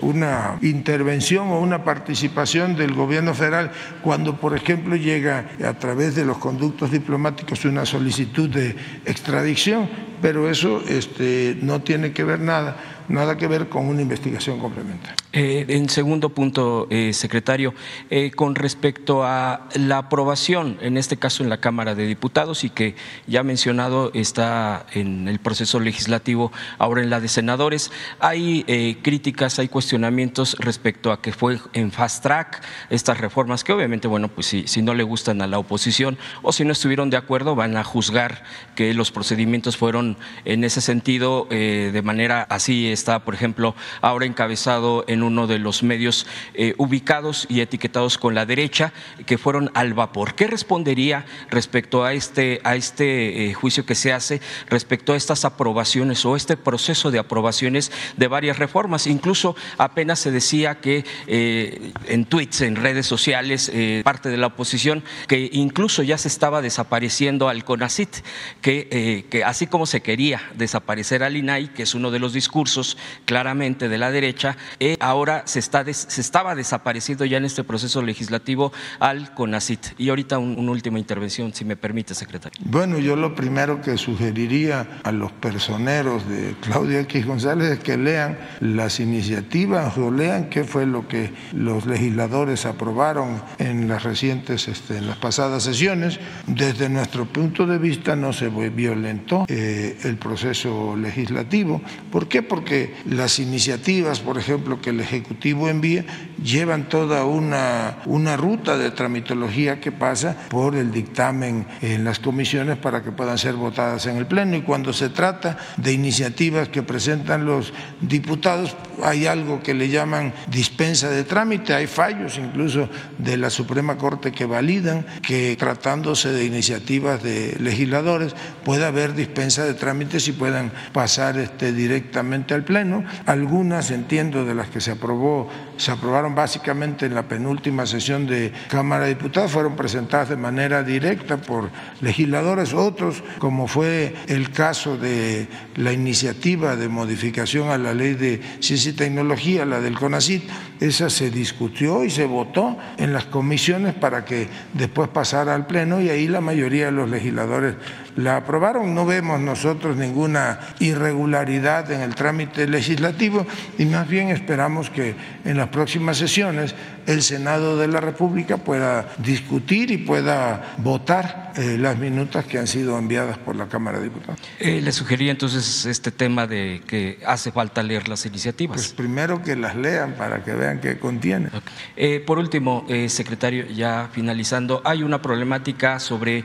Speaker 1: una intervención o una participación del gobierno federal cuando, por ejemplo, llega a través de los conductos diplomáticos una solicitud de extradición, pero eso este, no tiene que ver nada nada que ver con una investigación complementaria.
Speaker 6: Eh, en segundo punto, eh, secretario, eh, con respecto a la aprobación, en este caso en la Cámara de Diputados y que ya mencionado está en el proceso legislativo, ahora en la de senadores, hay críticas, hay cuestionamientos respecto a que fue en fast track estas reformas que obviamente, bueno, pues si, si no le gustan a la oposición o si no estuvieron de acuerdo, van a juzgar que los procedimientos fueron en ese sentido de manera así está, por ejemplo, ahora encabezado en uno de los medios eh, ubicados y etiquetados con la derecha, que fueron al vapor. ¿Qué respondería respecto a este, a este eh, juicio que se hace respecto a estas aprobaciones o este proceso de aprobaciones de varias reformas? Incluso apenas se decía que eh, en tweets, en redes sociales, parte de la oposición, que incluso ya se estaba desapareciendo al CONACIT, que, que así como se quería desaparecer al INAI, que es uno de los discursos, claramente de la derecha, eh, ahora se, está se estaba desapareciendo ya en este proceso legislativo al CONACIT. Y ahorita una última intervención, si me permite, secretario.
Speaker 1: Bueno, yo lo primero que sugeriría a los personeros de Claudia X González es que lean las iniciativas o lean qué fue lo que los legisladores aprobaron en las recientes, este, en las pasadas sesiones. Desde nuestro punto de vista no se violentó eh, el proceso legislativo. ¿Por qué? Porque porque las iniciativas, por ejemplo, que el Ejecutivo envía, llevan toda una, una ruta de tramitología que pasa por el dictamen en las comisiones para que puedan ser votadas en el Pleno. Y cuando se trata de iniciativas que presentan los diputados, hay algo que le llaman dispensa de trámite, hay fallos incluso de la Suprema Corte que validan que tratándose de iniciativas de legisladores pueda haber dispensa de trámites y puedan pasar este, directamente al Pleno. Algunas, entiendo, de las que se aprobó, se aprobaron básicamente en la penúltima sesión de Cámara de Diputados, fueron presentadas de manera directa por legisladores, otros, como fue el caso de la iniciativa de modificación a la ley de ciencia y tecnología, la del CONACIT, esa se discutió y se votó en las comisiones para que después pasara al Pleno y ahí la mayoría de los legisladores la aprobaron. No vemos nosotros ninguna irregularidad en el trámite legislativo y más bien esperamos que en las próximas sesiones el Senado de la República pueda discutir y pueda votar eh, las minutas que han sido enviadas por la Cámara de Diputados.
Speaker 6: Eh, le sugería entonces este tema de que hace falta leer las iniciativas.
Speaker 1: Pues primero que las lean para que vean qué contiene.
Speaker 6: Eh, por último, secretario, ya finalizando, hay una problemática sobre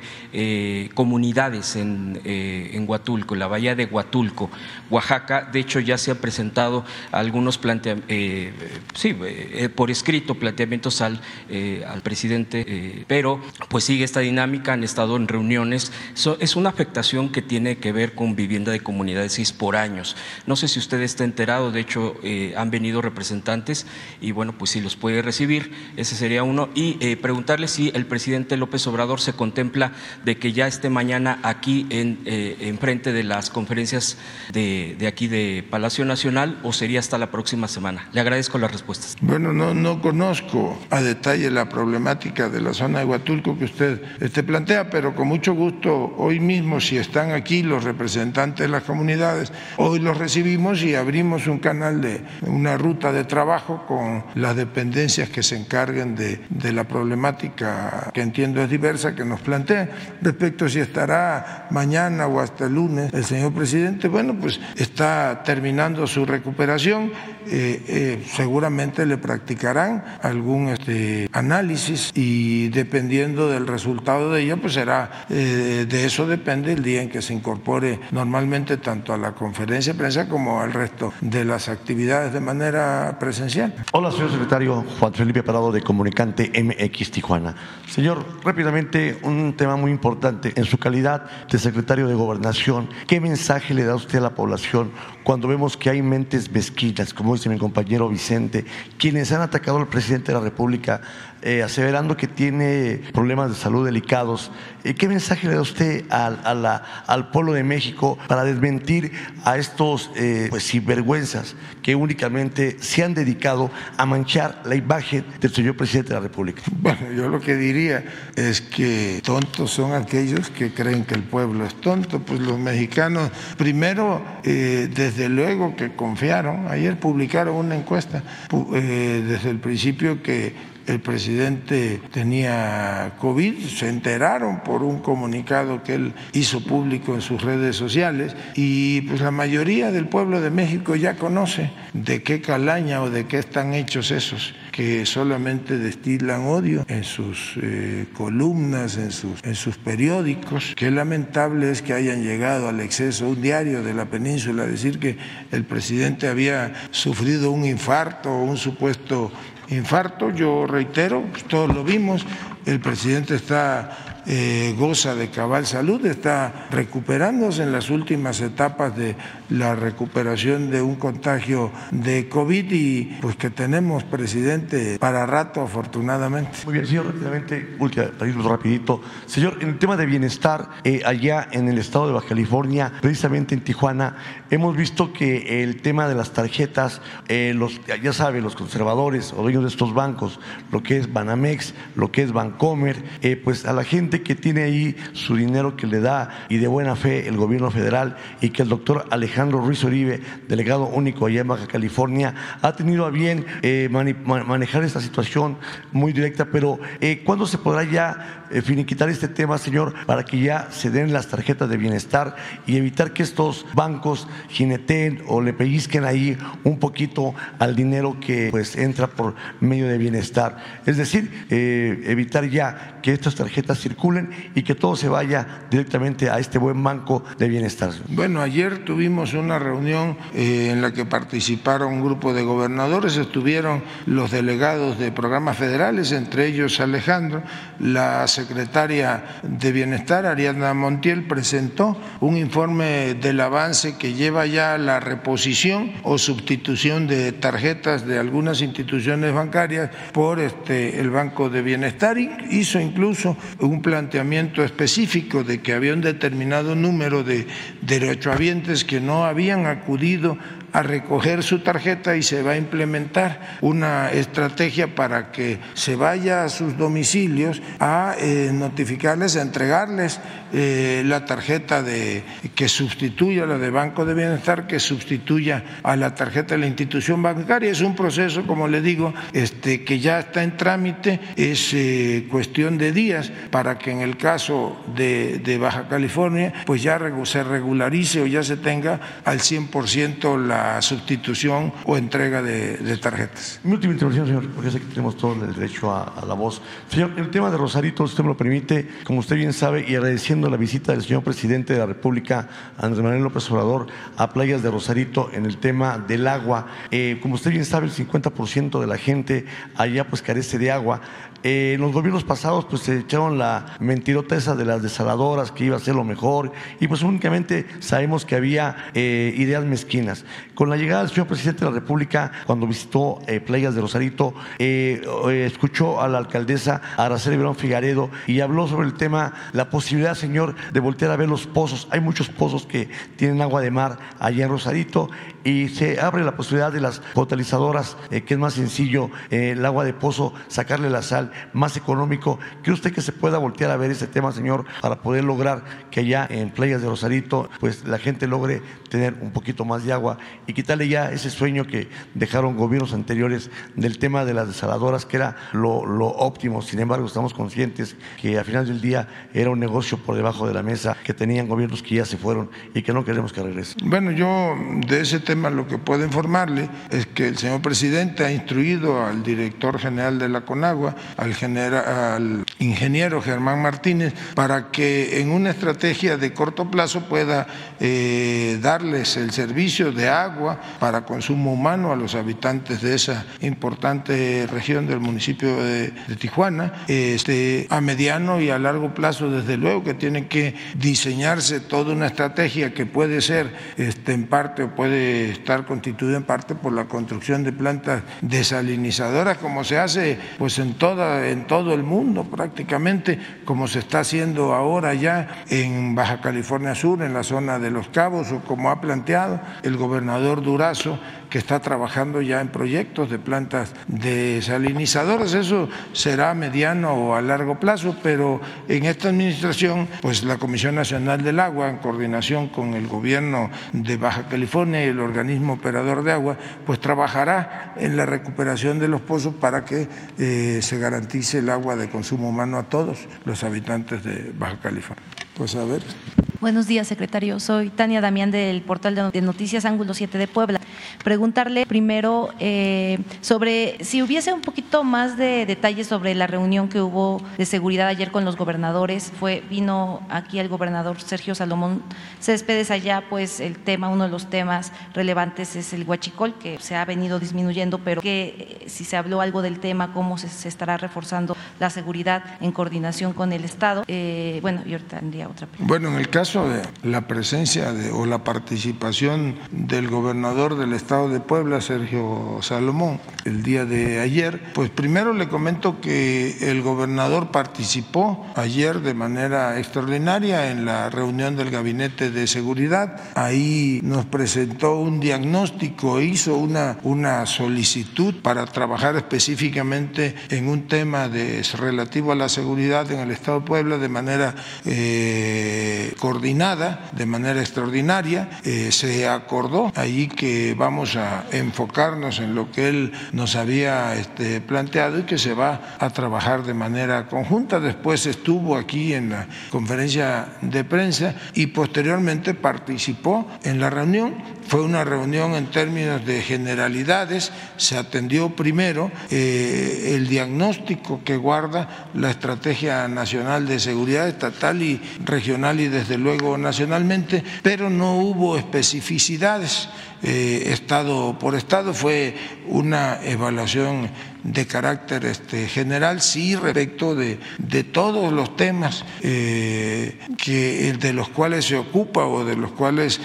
Speaker 6: comunidades en, en Huatulco, la bahía de Huatulco, Oaxaca. De hecho, ya se han presentado algunos planteamientos, sí, por escrito, planteamientos al, al presidente, pero pues sigue esta dinámica, han estado en reuniones. es una afectación que tiene que ver con vivienda de comunidades y por años. No sé si usted está enterado, de hecho eh, han venido representantes y bueno, pues si los puede recibir, ese sería uno. Y eh, preguntarle si el presidente López Obrador se contempla de que ya esté mañana aquí en, eh, frente de las conferencias de, de, aquí de Palacio Nacional o sería hasta la próxima semana. Le agradezco las respuestas.
Speaker 1: Bueno, no, no conozco a detalle la problemática de la zona de Huatulco que usted esté plantea, pero con mucho gusto hoy mismo, si están aquí los representantes de las comunidades, hoy los recibimos y abrimos un canal de una ruta de trabajo con las dependencias que se encarguen de, de la problemática que entiendo es diversa que nos plantea. Respecto a si estará mañana o hasta el lunes el señor presidente, bueno, pues está terminando su recuperación, eh, eh, seguramente le practicarán algún este, análisis y dependiendo del resultado de ello, pues será, eh, de eso depende el día en que se incorpore normalmente tanto a la conferencia de prensa como al resto de las actividades de manera presencial.
Speaker 7: Hola, señor secretario Juan Felipe Parado de Comunicante MX Tijuana. Señor, rápidamente un tema muy importante. En su calidad de secretario de Gobernación, ¿qué mensaje le da usted a la población cuando vemos que hay mentes mezquinas, como dice mi compañero Vicente, quienes han atacado al presidente de la República eh, aseverando que tiene problemas de salud delicados. Eh, ¿Qué mensaje le da usted al, al pueblo de México para desmentir a estos eh, pues, sinvergüenzas que únicamente se han dedicado a manchar la imagen del señor presidente de la República?
Speaker 1: Bueno, yo lo que diría es que tontos son aquellos que creen que el pueblo es tonto. Pues los mexicanos, primero, desde luego que confiaron, ayer publicaron una encuesta desde el principio que el presidente tenía COVID, se enteraron por un comunicado que él hizo público en sus redes sociales y pues la mayoría del pueblo de México ya conoce de qué calaña o de qué están hechos esos que solamente destilan odio en sus eh, columnas, en sus, en sus periódicos. Qué lamentable es que hayan llegado al exceso, un diario de la península, a decir que el presidente había sufrido un infarto o un supuesto infarto. Yo reitero, pues, todos lo vimos, el presidente está eh, goza de cabal salud, está recuperándose en las últimas etapas de la recuperación de un contagio de COVID y pues que tenemos presidente para rato afortunadamente.
Speaker 7: Muy bien, señor, rápidamente, rapidito. Señor, en el tema de bienestar, eh, allá en el estado de Baja California, precisamente en Tijuana, hemos visto que el tema de las tarjetas, eh, los, ya sabe, los conservadores o dueños de estos bancos, lo que es Banamex, lo que es Bancomer, pues a la gente que tiene ahí su dinero que le da y de buena fe el gobierno federal y que el doctor Alejandro Ruiz Oribe, delegado único allá en Baja California, ha tenido a bien eh, manejar esta situación muy directa, pero eh, ¿cuándo se podrá ya eh, finiquitar este tema, señor, para que ya se den las tarjetas de bienestar y evitar que estos bancos jineteen o le pellizquen ahí un poquito al dinero que pues entra por medio de bienestar? Es decir, evitar ya que estas tarjetas y que todo se vaya directamente a este buen banco de bienestar.
Speaker 1: Bueno, ayer tuvimos una reunión en la que participaron un grupo de gobernadores, estuvieron los delegados de programas federales, entre ellos Alejandro, la secretaria de Bienestar, Ariadna Montiel, presentó un informe del avance que lleva ya la reposición o sustitución de tarjetas de algunas instituciones bancarias por este, el Banco de Bienestar. Hizo incluso un planteamiento específico de que había un determinado número de derechohabientes que no habían acudido a recoger su tarjeta y se va a implementar una estrategia para que se vaya a sus domicilios a eh, notificarles, a entregarles eh, la tarjeta de, que sustituya la de Banco de Bienestar, que sustituya a la tarjeta de la institución bancaria. Es un proceso, como le digo, este, que ya está en trámite, es eh, cuestión de días para que en el caso de, de Baja California, pues ya se regularice o ya se tenga al 100% la sustitución o entrega de, tarjetas.
Speaker 7: Mi última intervención, señor, porque sé que tenemos todo el derecho a, la voz. Señor, el tema de Rosarito, si usted me lo permite, como usted bien sabe, y agradeciendo la visita del señor presidente de la República, Andrés Manuel López Obrador, a playas de Rosarito en el tema del agua. Eh, como usted bien sabe, el 50% de la gente allá pues carece de agua. Eh, en los gobiernos pasados pues se echaron la mentirota de las desaladoras que iba a ser lo mejor y pues únicamente sabemos que había eh, ideas mezquinas. Con la llegada del señor presidente de la República, cuando visitó eh, Playas de Rosarito, escuchó a la alcaldesa Araceli Verón Figaredo y habló sobre el tema, la posibilidad, señor, de voltear a ver los pozos. Hay muchos pozos que tienen agua de mar allá en Rosarito y se abre la posibilidad de las potalizadoras, que es más sencillo el agua de pozo, sacarle la sal más económico. ¿Cree usted que se pueda voltear a ver ese tema, señor, para poder lograr que allá en Playas de Rosarito, pues la gente logre tener un poquito más de agua y quitarle ya ese sueño que dejaron gobiernos anteriores del tema de las desaladoras, que era lo, lo óptimo. Sin embargo, estamos conscientes que al final del día era un negocio por debajo de la mesa, que tenían gobiernos que ya se fueron y que no queremos que regresen.
Speaker 1: Bueno, yo de ese tema lo que puedo informarle es que el señor presidente ha instruido al director general de la CONAGUA al, general, ingeniero Germán Martínez para que en una estrategia de corto plazo pueda eh, darles el servicio de agua para consumo humano a los habitantes de esa importante región del municipio de, Tijuana. Este, a mediano y a largo plazo, desde luego que tiene que diseñarse toda una estrategia que puede ser este, en parte o puede estar constituida en parte por la construcción de plantas desalinizadoras, como se hace pues en toda en todo el mundo prácticamente, como se está haciendo ahora ya en Baja California Sur, en la zona de Los Cabos, o como ha planteado el gobernador Durazo que está trabajando ya en proyectos de plantas desalinizadoras. Eso será a mediano o a largo plazo, pero en esta administración, pues la Comisión Nacional del Agua, en coordinación con el gobierno de Baja California y el organismo operador de agua, pues trabajará en la recuperación de los pozos para que eh, se garantice el agua de consumo humano a todos los habitantes de Baja California. Pues a ver.
Speaker 8: Buenos días, secretario. Soy Tania Damián del portal de noticias Ángulo 7 de Puebla. Preguntarle primero eh, sobre si hubiese un poquito más de detalles sobre la reunión que hubo de seguridad ayer con los gobernadores. Fue vino aquí el gobernador Sergio Salomón Céspedes allá, pues el tema, uno de los temas relevantes es el huachicol que se ha venido disminuyendo, pero que eh, si se habló algo del tema, cómo se, estará reforzando la seguridad en coordinación con el Estado. Eh, bueno, y ahorita tendría
Speaker 1: Bueno, en el caso de la presencia de, o la participación del gobernador del Estado de Puebla, Sergio Salomón, el día de ayer. Pues primero le comento que el gobernador participó ayer de manera extraordinaria en la reunión del Gabinete de Seguridad. Ahí nos presentó un diagnóstico, hizo una, una solicitud para trabajar específicamente en un tema de, relativo a la seguridad en el Estado de Puebla de manera eh, coordinada, de manera extraordinaria. Eh, se acordó ahí que vamos a enfocarnos en lo que él nos había este, planteado y que se va a trabajar de manera conjunta. Después estuvo aquí en la conferencia de prensa y posteriormente participó en la reunión. Fue una reunión en términos de generalidades. Se atendió primero eh, el diagnóstico que guarda la Estrategia Nacional de Seguridad Estatal y regional y desde luego nacionalmente, pero no hubo especificidades eh, estado por estado, fue una evaluación de carácter este, general, sí, respecto de, todos los temas eh, que, de los cuales se ocupa o de los cuales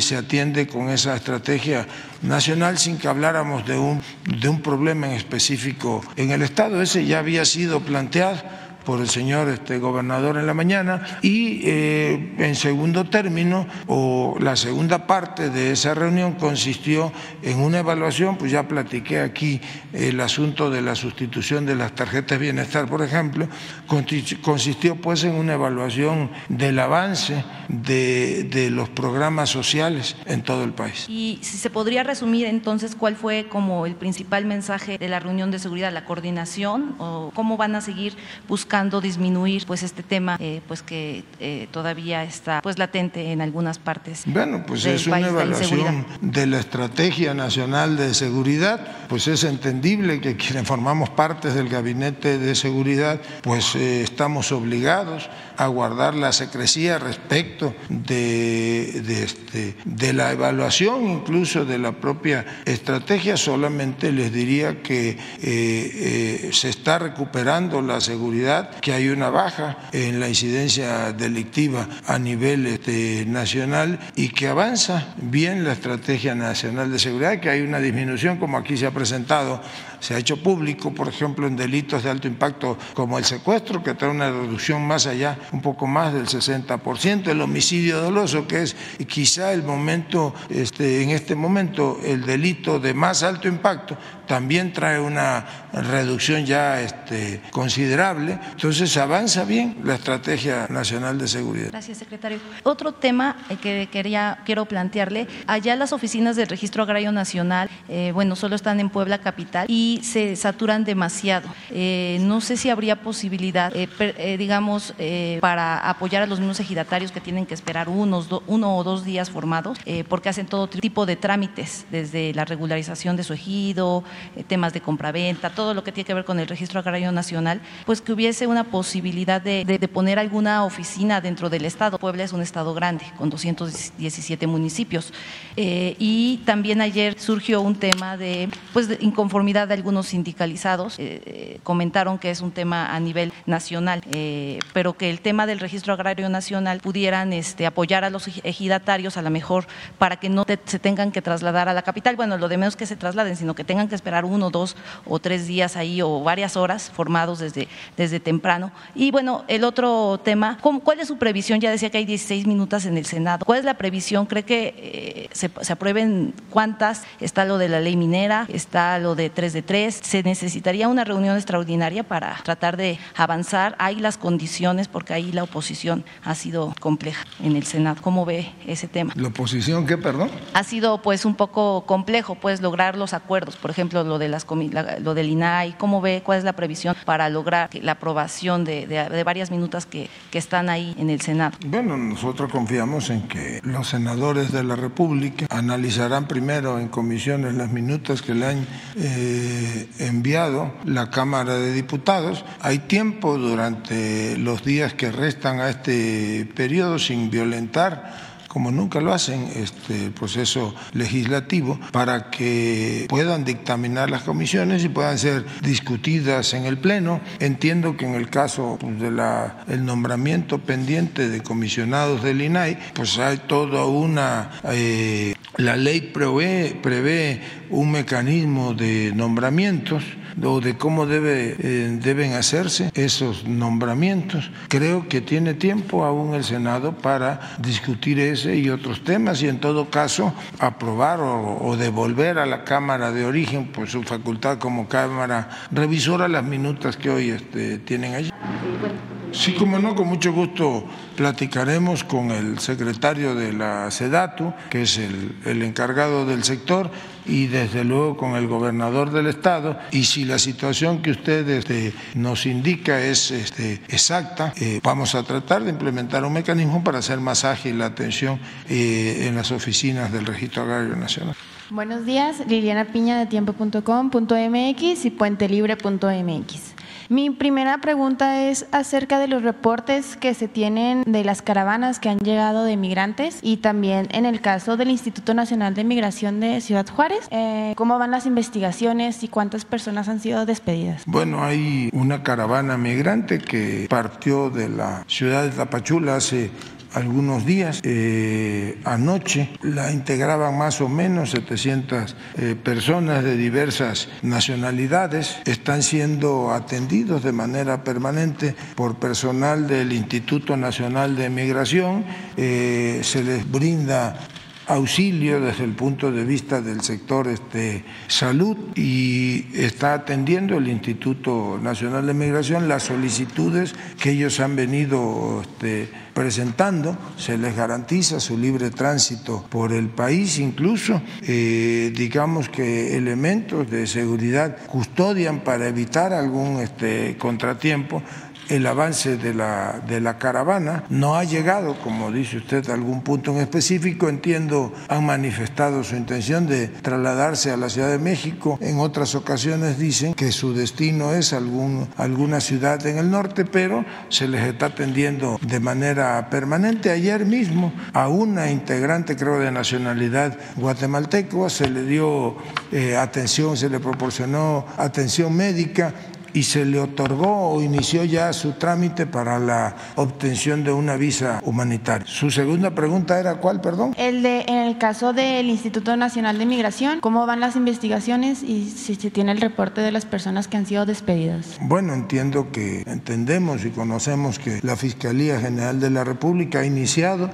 Speaker 1: se atiende con esa estrategia nacional sin que habláramos de un, de un problema en específico en el Estado. Ese ya había sido planteado por el señor este, gobernador en la mañana y eh, en segundo término o la segunda parte de esa reunión consistió en una evaluación, pues ya platiqué aquí el asunto de la sustitución de las tarjetas bienestar, por ejemplo, consistió pues en una evaluación del avance de, de los programas sociales en todo el país.
Speaker 8: Y si se podría resumir entonces cuál fue como el principal mensaje de la reunión de seguridad, la coordinación o cómo van a seguir buscando buscando disminuir pues este tema eh, pues que eh, todavía está pues latente en algunas partes.
Speaker 1: Bueno, pues es una evaluación de la estrategia nacional de seguridad, pues es entendible que quienes formamos parte del gabinete de seguridad pues eh, estamos obligados a guardar la secrecía respecto de, de, este, de la evaluación incluso de la propia estrategia, solamente les diría que se está recuperando la seguridad que hay una baja en la incidencia delictiva a nivel este, nacional y que avanza bien la Estrategia Nacional de Seguridad, que hay una disminución, como aquí se ha presentado, se ha hecho público, por ejemplo, en delitos de alto impacto como el secuestro, que trae una reducción más allá, un poco más del 60%, el homicidio doloso, que es quizá el momento, este, en este momento, el delito de más alto impacto, también trae una reducción ya este, considerable. Entonces avanza bien la Estrategia Nacional de Seguridad.
Speaker 8: Gracias, secretario. Otro tema eh, que quería, quiero plantearle, allá las oficinas del Registro Agrario Nacional, eh, bueno, solo están en Puebla Capital y se saturan demasiado. Eh, no sé si habría posibilidad, digamos, para apoyar a los mismos ejidatarios que tienen que esperar unos uno o dos días formados, porque hacen todo tipo de trámites, desde la regularización de su ejido, eh, temas de compraventa, todo lo que tiene que ver con el registro agrario nacional, pues que hubiese una posibilidad de, poner alguna oficina dentro del Estado. Puebla es un Estado grande, con 217 municipios. Eh, y también ayer surgió un tema de, pues, inconformidad de algunos sindicalizados. Eh, comentaron que es un tema a nivel nacional, pero que el tema del registro agrario nacional pudieran este, apoyar a los ejidatarios a lo mejor para que no se tengan que trasladar a la capital. Bueno, lo de menos que se trasladen, sino que tengan que esperar uno, dos o tres días ahí o varias horas formados desde, desde temprano. Y bueno, el otro tema, ¿cuál es su previsión? Ya decía que hay 16 minutos en el Senado. ¿Cuál es la previsión? ¿Cree que eh, se, se, aprueben cuántas? Está lo de la ley minera, está lo de 3 de 3. ¿Se necesitaría una reunión extraordinaria para tratar de avanzar? Hay las condiciones porque ahí la oposición ha sido compleja en el Senado. ¿Cómo ve ese tema?
Speaker 1: ¿La oposición qué, perdón?
Speaker 8: Ha sido pues un poco complejo pues lograr los acuerdos. Por ejemplo, lo, de las, lo del INAI? ¿Cómo ve cuál es la previsión para lograr la aprobación de, varias minutas que, que, están ahí en el Senado?
Speaker 1: Bueno, nosotros confiamos en que los senadores de la República analizarán primero en comisiones las minutas que le han eh, enviado la Cámara de Diputados. Hay tiempo durante los días que restan a este periodo sin violentar como nunca lo hacen, este, proceso legislativo para que puedan dictaminar las comisiones y puedan ser discutidas en el Pleno. Entiendo que en el caso pues, del el nombramiento pendiente de comisionados del INAI, pues hay toda una... Eh, la ley prevé, prevé un mecanismo de nombramientos o de cómo eh, deben hacerse esos nombramientos. Creo que tiene tiempo aún el Senado para discutir ese y otros temas y en todo caso aprobar o, devolver a la Cámara de origen por su facultad como Cámara revisora las minutas que hoy este, tienen allí. Sí, como no, con mucho gusto platicaremos con el secretario de la SEDATU, que es el, encargado del sector, y desde luego con el gobernador del estado. Y si la situación que usted este, nos indica es este, exacta, eh, vamos a tratar de implementar un mecanismo para hacer más ágil la atención eh, en las oficinas del Registro Agrario Nacional.
Speaker 9: Buenos días, Liliana Piña de tiempo.com.mx y puentelibre.mx. Mi primera pregunta es acerca de los reportes que se tienen de las caravanas que han llegado de migrantes y también en el caso del Instituto Nacional de Migración de Ciudad Juárez. Eh, ¿Cómo van las investigaciones y cuántas personas han sido despedidas?
Speaker 1: Bueno, hay una caravana migrante que partió de la ciudad de Tapachula hace algunos días. Eh, anoche la integraban más o menos 700 eh, personas de diversas nacionalidades. Están siendo atendidos de manera permanente por personal del Instituto Nacional de Migración. Eh, se les brinda auxilio desde el punto de vista del sector este, salud y está atendiendo el Instituto Nacional de Migración las solicitudes que ellos han venido este, presentando, se les garantiza su libre tránsito por el país, incluso eh, digamos que elementos de seguridad custodian para evitar algún este, contratiempo el avance de la, de la caravana. No ha llegado, como dice usted, a algún punto en específico. Entiendo, han manifestado su intención de trasladarse a la Ciudad de México. En otras ocasiones dicen que su destino es algún, alguna ciudad en el norte, pero se les está atendiendo de manera permanente. Ayer mismo a una integrante, creo, de nacionalidad guatemalteco se le dio eh, atención, se le proporcionó atención médica y se le otorgó o inició ya su trámite para la obtención de una visa humanitaria. Su segunda pregunta era cuál, perdón?
Speaker 9: El de en el caso del Instituto Nacional de Migración, ¿cómo van las investigaciones y si se tiene el reporte de las personas que han sido despedidas?
Speaker 1: Bueno, entiendo que entendemos y conocemos que la Fiscalía General de la República ha iniciado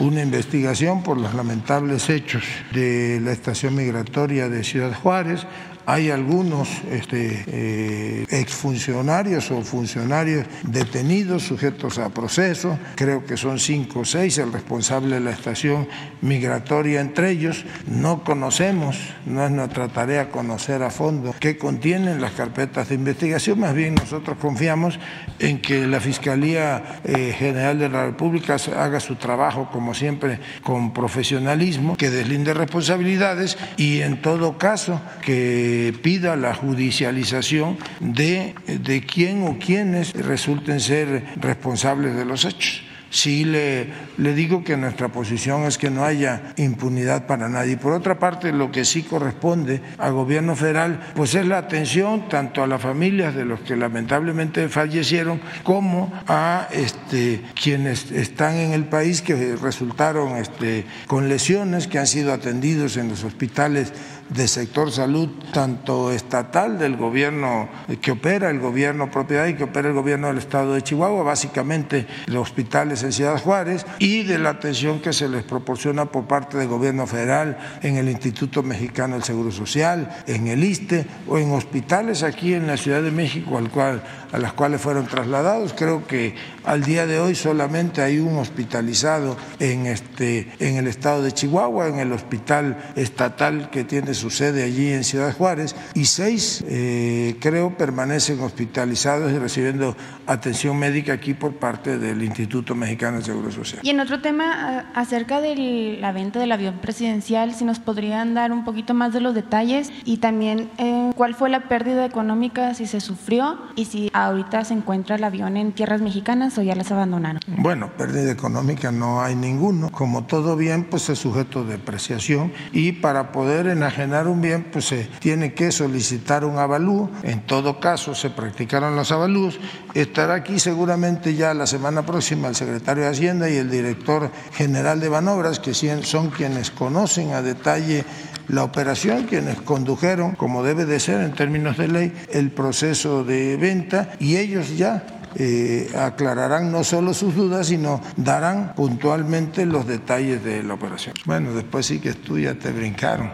Speaker 1: una investigación por los lamentables hechos de la estación migratoria de Ciudad Juárez hay algunos este, eh, exfuncionarios o funcionarios detenidos, sujetos a proceso, creo que son cinco o seis, el responsable de la estación migratoria entre ellos. No conocemos, no es nuestra tarea conocer a fondo qué contienen las carpetas de investigación, más bien nosotros confiamos en que la Fiscalía eh, General de la República haga su trabajo, como siempre, con profesionalismo, que deslinde responsabilidades y en todo caso que pida la judicialización de, de quién o quiénes resulten ser responsables de los hechos. Sí le, le, digo que nuestra posición es que no haya impunidad para nadie. Por otra parte, lo que sí corresponde al gobierno federal, pues es la atención tanto a las familias de los que lamentablemente fallecieron como a este, quienes están en el país que resultaron este, con lesiones, que han sido atendidos en los hospitales de sector salud, tanto estatal del gobierno que opera el gobierno propiedad y que opera el gobierno del estado de Chihuahua, básicamente los hospitales en Ciudad Juárez, y de la atención que se les proporciona por parte del gobierno federal en el Instituto Mexicano del Seguro Social, en el ISTE o en hospitales aquí en la Ciudad de México al cual, a las cuales fueron trasladados. Creo que al día de hoy solamente hay un hospitalizado en, este, en el estado de Chihuahua, en el hospital estatal que tiene su sucede allí en Ciudad Juárez y seis, eh, creo, permanecen hospitalizados y recibiendo atención médica aquí por parte del Instituto Mexicano de Seguro Social.
Speaker 9: Y en otro tema, acerca de la venta del avión presidencial, si nos podrían dar un poquito más de los detalles y también eh, cuál fue la pérdida económica, si se sufrió y si ahorita se encuentra el avión en tierras mexicanas o ya las abandonaron.
Speaker 1: Bueno, pérdida económica no hay ninguno. Como todo bien, pues es sujeto de apreciación y para poder enajenar un bien, pues se tiene que solicitar un avalúo. En todo caso, se practicaron los avalúos. Estará aquí seguramente ya la semana próxima el secretario de Hacienda y el director general de Banobras, que son quienes conocen a detalle la operación, quienes condujeron, como debe de ser en términos de ley, el proceso de venta y ellos ya eh, aclararán no solo sus dudas, sino darán puntualmente los detalles de la operación. Bueno, después sí que tú ya te brincaron.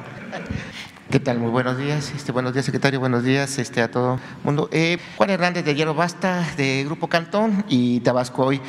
Speaker 10: ¿Qué tal? Muy buenos días. Este, buenos días, secretario. Buenos días este, a todo el mundo. Eh, Juan Hernández de Hierro Basta, de Grupo Cantón y Tabasco hoy.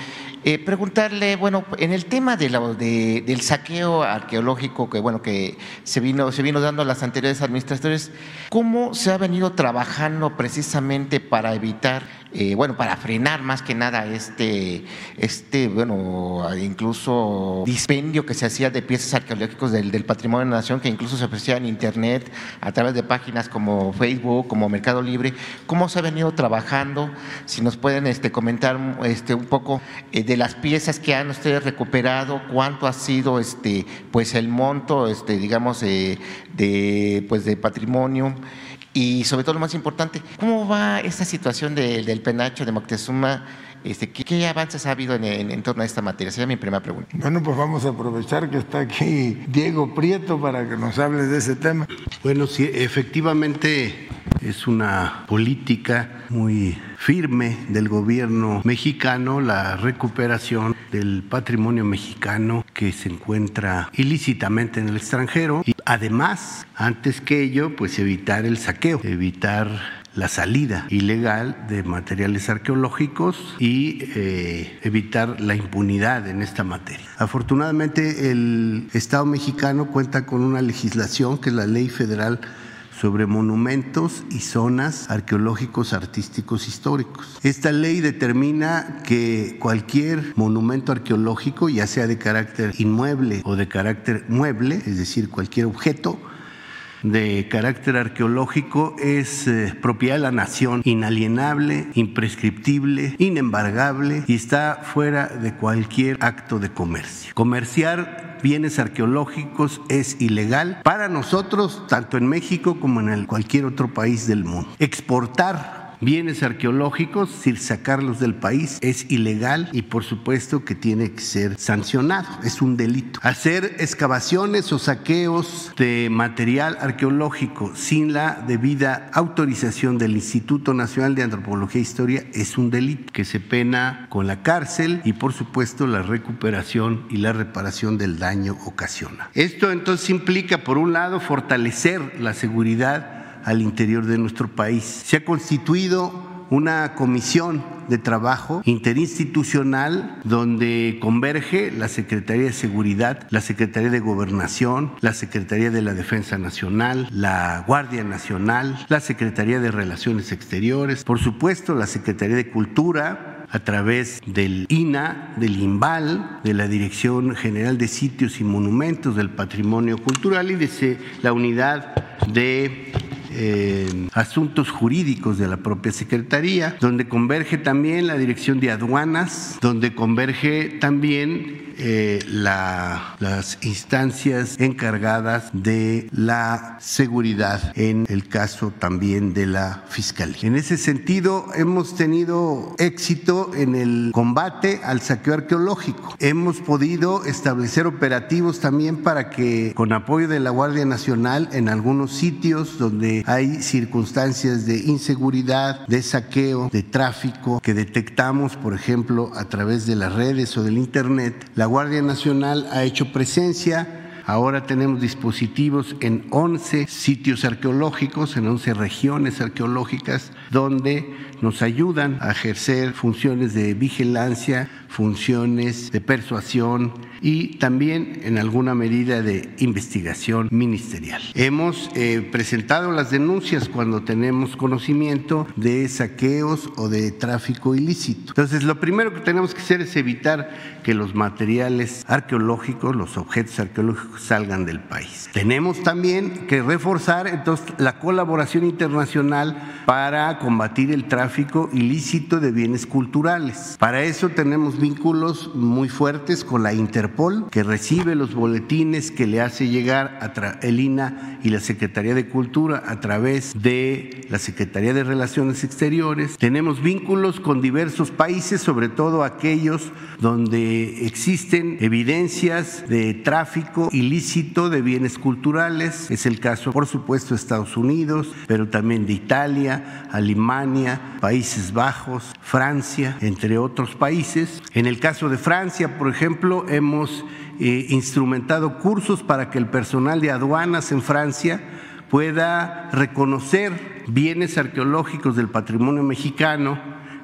Speaker 10: Eh, preguntarle, bueno, en el tema de de, del saqueo arqueológico que, bueno, que se vino, se vino dando a las anteriores administraciones, ¿cómo se ha venido trabajando precisamente para evitar eh, bueno, para frenar más que nada este, este, bueno, incluso dispendio que se hacía de piezas arqueológicas del, patrimonio de la nación, que incluso se ofrecía en Internet a través de páginas como Facebook, como Mercado Libre. ¿Cómo se ha venido trabajando? Si nos pueden este, comentar este, un poco eh, de las piezas que han ustedes recuperado, cuánto ha sido este, pues el monto, este, digamos, de, pues, de patrimonio. Y sobre todo lo más importante, ¿cómo va esta situación del penacho de Moctezuma? Este, ¿qué, avances ha habido en, torno a esta materia? Sería mi primera pregunta.
Speaker 1: Bueno, pues vamos a aprovechar que está aquí Diego Prieto para que nos hable de ese tema.
Speaker 2: Bueno, sí, efectivamente es una política muy firme del gobierno mexicano la recuperación del patrimonio mexicano que se encuentra ilícitamente en el extranjero y además, antes que ello, pues evitar el saqueo, evitar la salida ilegal de materiales arqueológicos y eh, evitar la impunidad en esta materia. Afortunadamente el Estado mexicano cuenta con una legislación que es la Ley Federal sobre monumentos y zonas arqueológicos, artísticos, históricos. Esta ley determina que cualquier monumento arqueológico, ya sea de carácter inmueble o de carácter mueble, es decir, cualquier objeto, de carácter arqueológico es eh, propiedad de la nación, inalienable, imprescriptible, inembargable y está fuera de cualquier acto de comercio. Comerciar bienes arqueológicos es ilegal para nosotros, tanto en México como en cualquier otro país del mundo. Exportar bienes arqueológicos, sin sacarlos del país, es ilegal y por supuesto que tiene que ser sancionado, es un delito. Hacer excavaciones o saqueos de material arqueológico sin la debida autorización del Instituto Nacional de Antropología e Historia es un delito que se pena con la cárcel y por supuesto la recuperación y la reparación del daño ocasionado. Esto entonces implica, por un lado, fortalecer la seguridad al interior de nuestro país. Se ha constituido una comisión de trabajo interinstitucional donde converge la Secretaría de Seguridad, la Secretaría de Gobernación, la Secretaría de la Defensa Nacional, la Guardia Nacional, la Secretaría de Relaciones Exteriores, por supuesto la Secretaría de Cultura, a través del INA, del INVAL, de la Dirección General de Sitios y Monumentos del Patrimonio Cultural y de la unidad de asuntos jurídicos de la propia Secretaría, donde converge también la Dirección de Aduanas, donde converge también eh, las instancias encargadas de la seguridad en el caso también de la Fiscalía. En ese sentido, hemos tenido éxito en el combate al saqueo arqueológico. Hemos podido establecer operativos también para que, con apoyo de la Guardia Nacional, en algunos sitios donde hay circunstancias de inseguridad, de saqueo, de tráfico, que detectamos, por ejemplo, a través de las redes o del Internet, la Guardia Nacional ha hecho presencia. Ahora tenemos dispositivos en 11 sitios arqueológicos, en 11 regiones arqueológicas, donde nos ayudan a ejercer funciones de vigilancia, funciones de persuasión y también en alguna medida de investigación ministerial. Hemos eh, presentado las denuncias cuando tenemos conocimiento de saqueos o de tráfico ilícito. Entonces, lo primero que tenemos que hacer es evitar que los materiales arqueológicos, los objetos arqueológicos salgan del país. Tenemos también que reforzar entonces la colaboración internacional para combatir el tráfico ilícito de bienes culturales. Para eso tenemos vínculos muy fuertes con la Interpol, que recibe los boletines que le hace llegar a el INA y la Secretaría de Cultura a través de la Secretaría de Relaciones Exteriores. Tenemos vínculos con diversos países, sobre todo aquellos donde existen evidencias de tráfico ilícito de bienes culturales. Es el caso, por supuesto, de Estados Unidos, pero también de Italia, Alemania, Países Bajos, Francia, entre otros países. En el caso de Francia, por ejemplo, hemos eh, instrumentado cursos para que el personal de aduanas en Francia pueda reconocer bienes arqueológicos del patrimonio mexicano,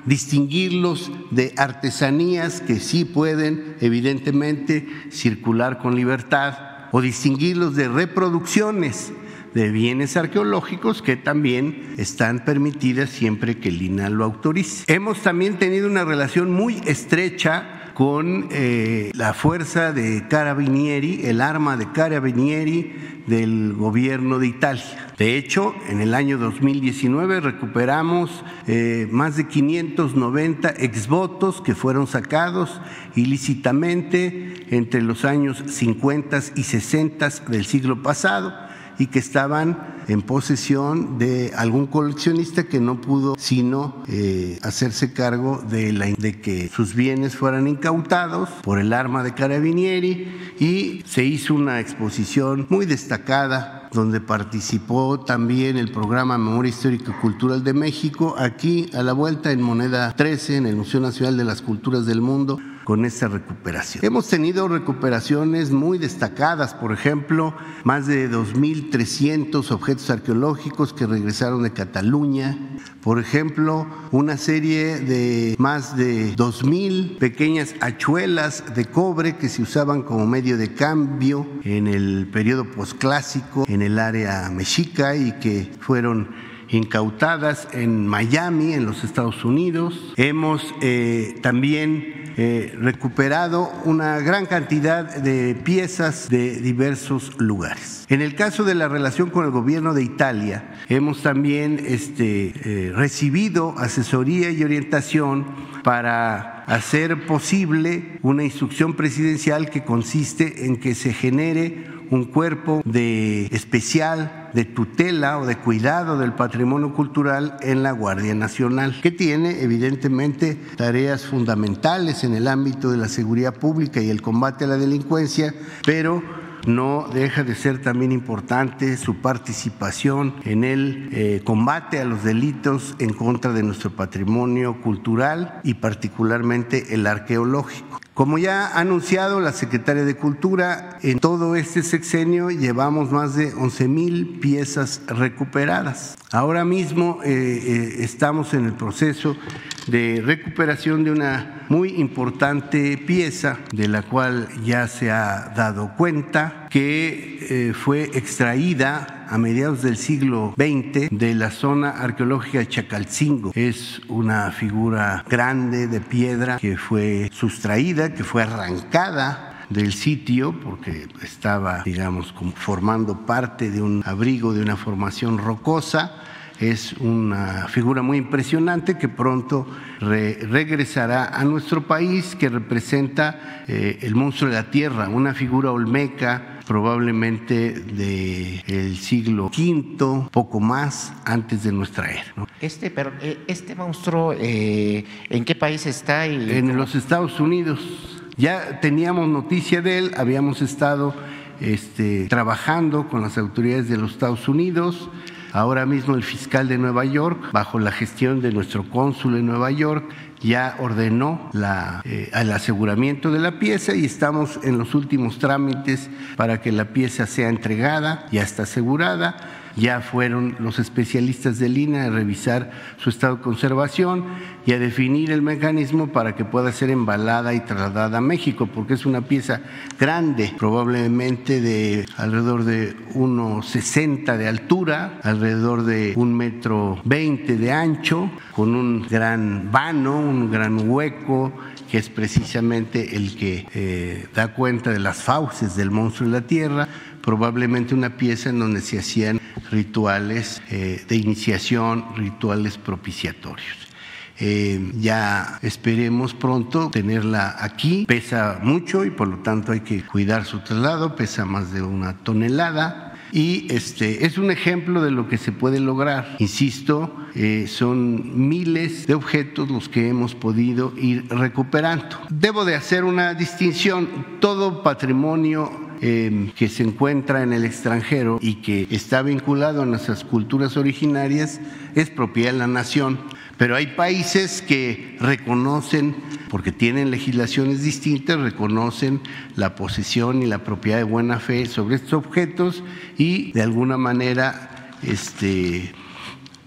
Speaker 2: distinguirlos de artesanías que sí pueden evidentemente circular con libertad o distinguirlos de reproducciones de bienes arqueológicos que también están permitidas siempre que el INA lo autorice. Hemos también tenido una relación muy estrecha con eh, la fuerza de Carabinieri, el arma de Carabinieri del gobierno de Italia. De hecho, en el año 2019 recuperamos eh, más de 590 exvotos que fueron sacados ilícitamente entre los años 50 y 60 del siglo pasado y que estaban en posesión de algún coleccionista que no pudo sino eh, hacerse cargo de, la, de que sus bienes fueran incautados por el arma de Carabinieri y se hizo una exposición muy destacada donde participó también el programa Memoria Histórica y Cultural de México, aquí a la vuelta en Moneda 13, en el Museo Nacional de las Culturas del Mundo con esta recuperación. Hemos tenido recuperaciones muy destacadas, por ejemplo, más de 2.300 objetos arqueológicos que regresaron de Cataluña, por ejemplo, una serie de más de 2.000 pequeñas hachuelas de cobre que se usaban como medio de cambio en el periodo posclásico en área mexica y que fueron incautadas en Miami, en los Estados Unidos. Hemos eh, también eh, recuperado una gran cantidad de piezas de diversos lugares. En el caso de la relación con el gobierno de Italia, hemos también este, eh, recibido asesoría y orientación para hacer posible una instrucción presidencial que consiste en que se genere un cuerpo de especial de tutela o de cuidado del patrimonio cultural en la Guardia Nacional, que tiene evidentemente tareas fundamentales en el ámbito de la seguridad pública y el combate a la delincuencia, pero no deja de ser también importante su participación en el eh, combate a los delitos en contra de nuestro patrimonio cultural y particularmente el arqueológico. Como ya ha anunciado la secretaria de Cultura, en todo este sexenio llevamos más de 11 mil piezas recuperadas. Ahora mismo eh, eh, estamos en el proceso de recuperación de una muy importante pieza de la cual ya se ha dado cuenta que eh, fue extraída a mediados del siglo XX de la zona arqueológica de Chacalcingo. Es una figura grande de piedra que fue sustraída, que fue arrancada del sitio porque estaba, digamos, formando parte de un abrigo de una formación rocosa es una figura muy impresionante que pronto regresará a nuestro país, que representa eh, el monstruo de la tierra, una figura olmeca probablemente del siglo V, poco más antes de nuestra era.
Speaker 10: Este, pero, eh, este monstruo, eh, ¿en qué país está?
Speaker 2: en los Estados Unidos. Ya teníamos noticia de él, habíamos estado este, trabajando con las autoridades de los Estados Unidos. Ahora mismo el fiscal de Nueva York, bajo la gestión de nuestro cónsul en Nueva York, ya ordenó eh, el aseguramiento de la pieza y estamos en los últimos trámites para que la pieza sea entregada, ya está asegurada ya fueron los especialistas de línea a revisar su estado de conservación y a definir el mecanismo para que pueda ser embalada y trasladada a México, porque es una pieza grande, probablemente de alrededor de 1,60 de altura, alrededor de un metro 20 de ancho, con un gran vano, un gran hueco que es precisamente el que eh, da cuenta de las fauces del monstruo de la tierra, probablemente una pieza en donde se hacían rituales eh, de iniciación, rituales propiciatorios. Eh, ya esperemos pronto tenerla aquí. Pesa mucho y por lo tanto hay que cuidar su traslado, pesa más de una tonelada. Y este es un ejemplo de lo que se puede lograr. Insisto, eh, son miles de objetos los que hemos podido ir recuperando. Debo de hacer una distinción. Todo patrimonio Em, que se encuentra en el extranjero y que está vinculado a nuestras culturas originarias es propiedad de la nación. Pero hay países que reconocen, porque tienen legislaciones distintas, reconocen la posesión y la propiedad de buena fe sobre estos objetos y de alguna manera este,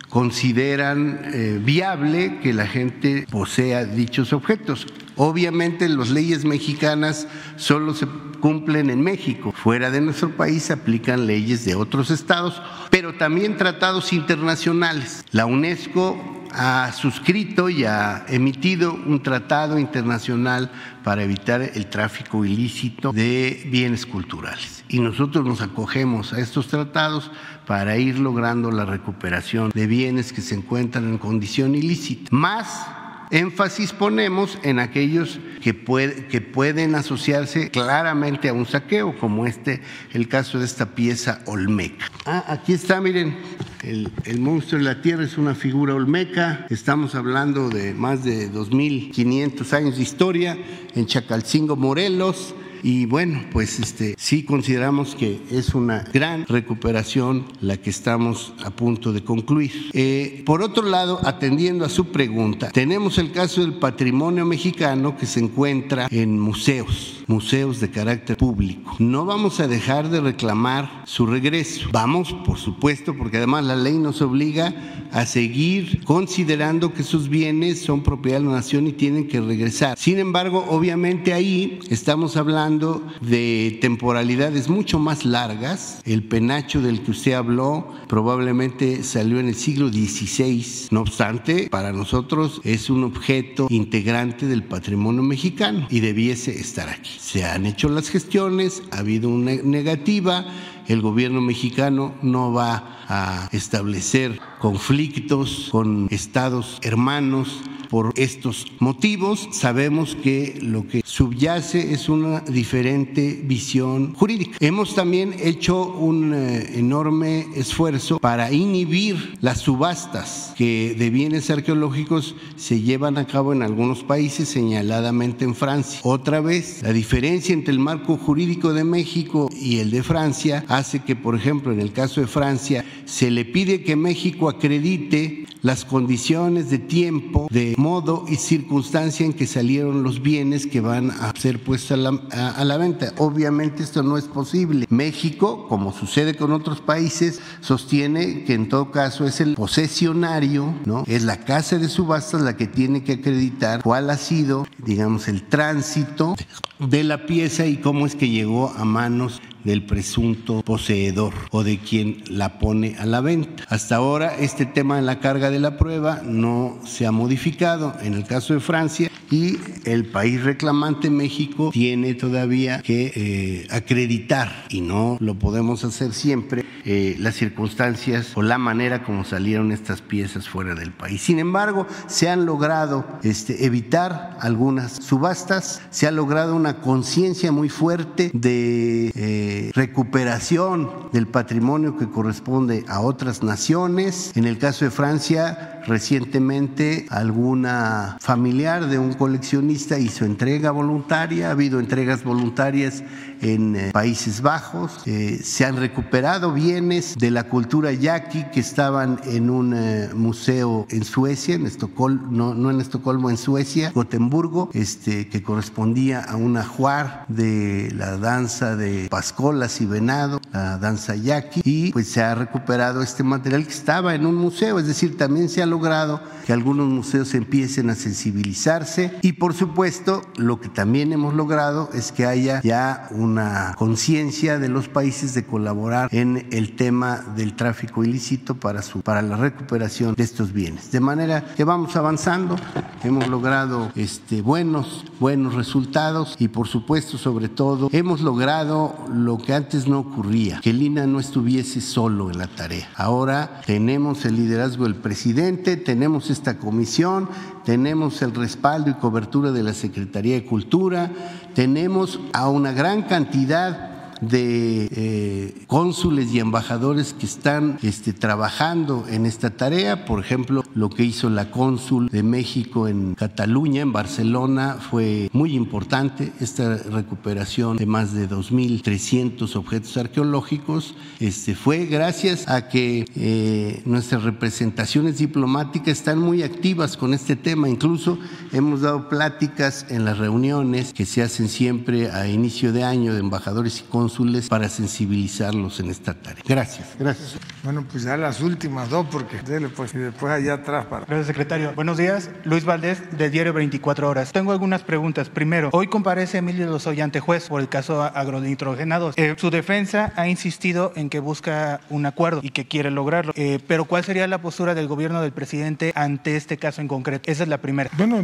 Speaker 2: consideran eh, viable que la gente posea dichos objetos. Obviamente las leyes mexicanas solo se cumplen en México. Fuera de nuestro país se aplican leyes de otros estados, pero también tratados internacionales. La UNESCO ha suscrito y ha emitido un tratado internacional para evitar el tráfico ilícito de bienes culturales. Y nosotros nos acogemos a estos tratados para ir logrando la recuperación de bienes que se encuentran en condición ilícita. Más énfasis ponemos en aquellos que, pueden asociarse claramente a un saqueo, como este, el caso de esta pieza olmeca. Ah, aquí está, miren, el, el, monstruo de la tierra es una figura olmeca. Estamos hablando de más de 2.500 años de historia en Chacalcingo, Morelos. Y bueno, pues este, sí consideramos que es una gran recuperación la que estamos a punto de concluir. Eh, por otro lado, atendiendo a su pregunta, tenemos el caso del patrimonio mexicano que se encuentra en museos, museos de carácter público. No vamos a dejar de reclamar su regreso. Vamos, por supuesto, porque además la ley nos obliga a seguir considerando que sus bienes son propiedad de la nación y tienen que regresar. Sin embargo, obviamente ahí estamos hablando de temporalidades mucho más largas. El penacho del que usted habló probablemente salió en el siglo XVI. No obstante, para nosotros es un objeto integrante del patrimonio mexicano y debiese estar aquí. Se han hecho las gestiones, ha habido una negativa el gobierno mexicano no va a establecer conflictos con estados hermanos por estos motivos. Sabemos que lo que subyace es una diferente visión jurídica. Hemos también hecho un eh, enorme esfuerzo para inhibir las subastas que de bienes arqueológicos se llevan a cabo en algunos países, señaladamente en Francia. Otra vez, la diferencia entre el marco jurídico de México y el de Francia hace que, por ejemplo, en el caso de Francia, se le pide que México acredite las condiciones de tiempo, de modo y circunstancia en que salieron los bienes que van a ser puestos a la, venta. Obviamente esto no es posible. México, como sucede con otros países, sostiene que en todo caso es el posesionario, ¿no? Es la casa de subastas la que tiene que acreditar cuál ha sido, digamos, el tránsito de la pieza y cómo es que llegó a manos del presunto poseedor o de quien la pone a la venta. Hasta ahora este tema de la carga de la prueba no se ha modificado en el caso de Francia y el país reclamante México tiene todavía que eh, acreditar y no lo podemos hacer siempre eh, las circunstancias o la manera como salieron estas piezas fuera del país. Sin embargo, se han logrado este, evitar algunas subastas, se ha logrado una conciencia muy fuerte de eh, recuperación del patrimonio que corresponde a otras naciones. En el caso de Francia, recientemente alguna familiar de un coleccionista hizo entrega voluntaria, ha habido entregas voluntarias en eh, Países Bajos. Eh, se han recuperado bienes de la cultura yaqui que estaban en un eh, museo en Suecia, en Estocolmo, no, no en Estocolmo, en Suecia, Gotemburgo, este, que correspondía a un ajuar de la danza de pascolas y venado, la danza yaqui, y pues se ha recuperado este material que estaba en un museo, es decir, también se ha logrado que algunos museos empiecen a sensibilizarse. Y por supuesto lo que también hemos logrado es que haya ya una conciencia de los países de colaborar en el tema del tráfico ilícito para, su, para la recuperación de estos bienes. De manera que vamos avanzando, hemos logrado este, buenos, buenos resultados y por supuesto sobre todo hemos logrado lo que antes no ocurría, que Lina no estuviese solo en la tarea. Ahora tenemos el liderazgo del presidente, tenemos esta comisión, tenemos el respaldo y cobertura de la Secretaría de Cultura, tenemos a una gran cantidad de eh, cónsules y embajadores que están este, trabajando en esta tarea. Por ejemplo, lo que hizo la cónsul de México en Cataluña, en Barcelona, fue muy importante. Esta recuperación de más de 2.300 objetos arqueológicos este, fue gracias a que eh, nuestras representaciones diplomáticas están muy activas con este tema. Incluso hemos dado pláticas en las reuniones que se hacen siempre a inicio de año de embajadores y cónsules para sensibilizarlos en esta tarea. Gracias. Gracias.
Speaker 1: Bueno, pues ya las últimas dos, porque pues, después allá atrás para.
Speaker 11: Gracias, secretario. Buenos días. Luis Valdés, de Diario 24 Horas. Tengo algunas preguntas. Primero, hoy comparece Emilio Lozoya ante juez por el caso agronitrogenados. Eh, su defensa ha insistido en que busca un acuerdo y que quiere lograrlo. Eh, pero, ¿cuál sería la postura del gobierno del presidente ante este caso en concreto? Esa es la primera.
Speaker 1: Bueno,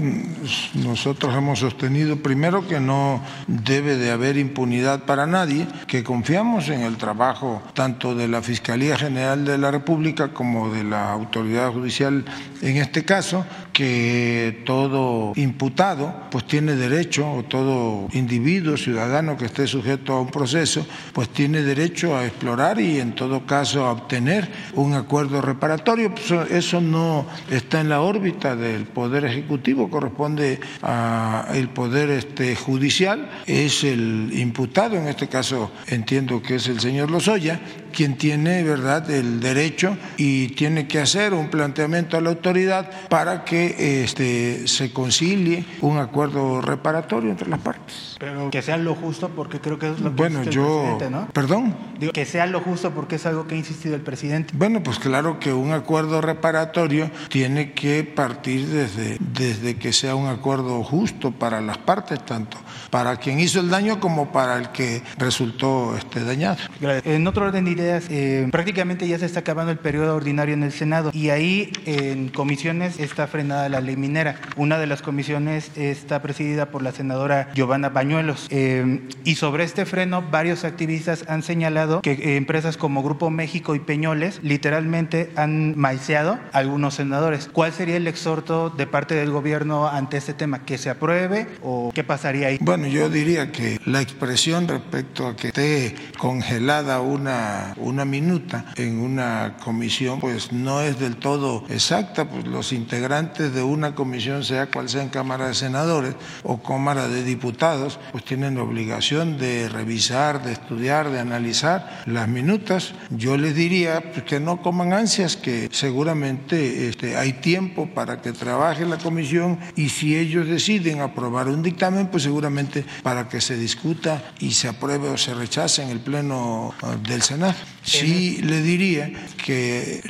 Speaker 1: nosotros hemos sostenido primero que no debe de haber impunidad para nadie que confiamos en el trabajo tanto de la Fiscalía General de la República como de la autoridad judicial en este caso, que todo imputado pues tiene derecho, o todo individuo, ciudadano que esté sujeto a un proceso, pues tiene derecho a explorar y en todo caso a obtener un acuerdo reparatorio. Pues, eso no está en la órbita del Poder Ejecutivo, corresponde al Poder este, Judicial, es el imputado, en este caso entiendo que es el señor Lozoya, quien tiene verdad el derecho y tiene que hacer un planteamiento a la autoridad para que este, se concilie un acuerdo reparatorio entre las partes.
Speaker 11: Pero que sea lo justo porque creo que es lo que
Speaker 1: bueno, yo, el presidente, ¿no? Perdón.
Speaker 11: Digo, que sea lo justo porque es algo que ha insistido el presidente.
Speaker 1: Bueno, pues claro que un acuerdo reparatorio tiene que partir desde, desde que sea un acuerdo justo para las partes, tanto para quien hizo el daño como para el que resultó este, dañado.
Speaker 11: En otro orden de ideas, eh, prácticamente ya se está acabando el periodo ordinario en el Senado y ahí en comisiones está frenada la ley minera. Una de las comisiones está presidida por la senadora Giovanna Bañuelos. Eh, y sobre este freno, varios activistas han señalado que eh, empresas como Grupo México y Peñoles literalmente han maiceado a algunos senadores. ¿Cuál sería el exhorto de parte del gobierno ante este tema? ¿Que se apruebe o qué pasaría ahí?
Speaker 1: Bueno, yo diría que la expresión respecto a que esté congelada una, una minuta en una comisión, pues no es del todo exacta, pues los integrantes de una comisión, sea cual sea en Cámara de Senadores o Cámara de Diputados, pues tienen obligación de revisar, de estudiar, de analizar las minutas. Yo les diría pues, que no coman ansias, que seguramente este, hay tiempo para que trabaje la comisión y si ellos deciden aprobar un dictamen, pues seguramente para que se discuta y se apruebe o se rechace en el Pleno ah, del Senado. Sí le diría que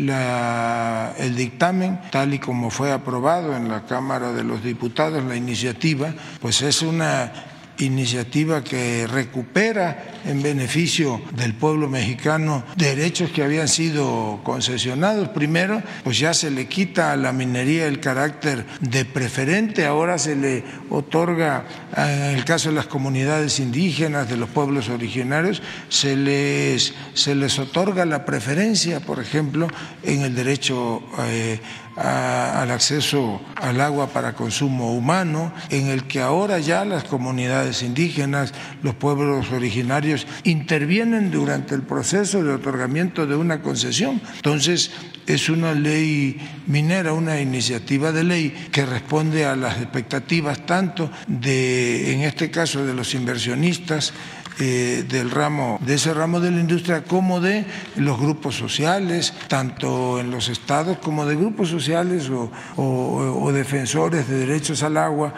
Speaker 1: el dictamen, tal y como fue aprobado en la Cámara de los Diputados, la iniciativa, pues es una iniciativa que recupera en beneficio del pueblo mexicano derechos que habían sido concesionados. Primero, pues ya se le quita a la minería el carácter de preferente, ahora se le otorga, en el caso de las comunidades indígenas, de los pueblos originarios, se les, se les otorga la preferencia, por ejemplo, en el derecho eh, al acceso al agua para consumo humano, en el que ahora ya las comunidades indígenas, los pueblos originarios intervienen durante el proceso de otorgamiento de una concesión. Entonces, es una ley minera, una iniciativa de ley que responde a las expectativas tanto de, en este caso, de los inversionistas eh, del ramo, de ese ramo de la industria como de los grupos sociales, tanto en los estados como de grupos sociales o, defensores de derechos al agua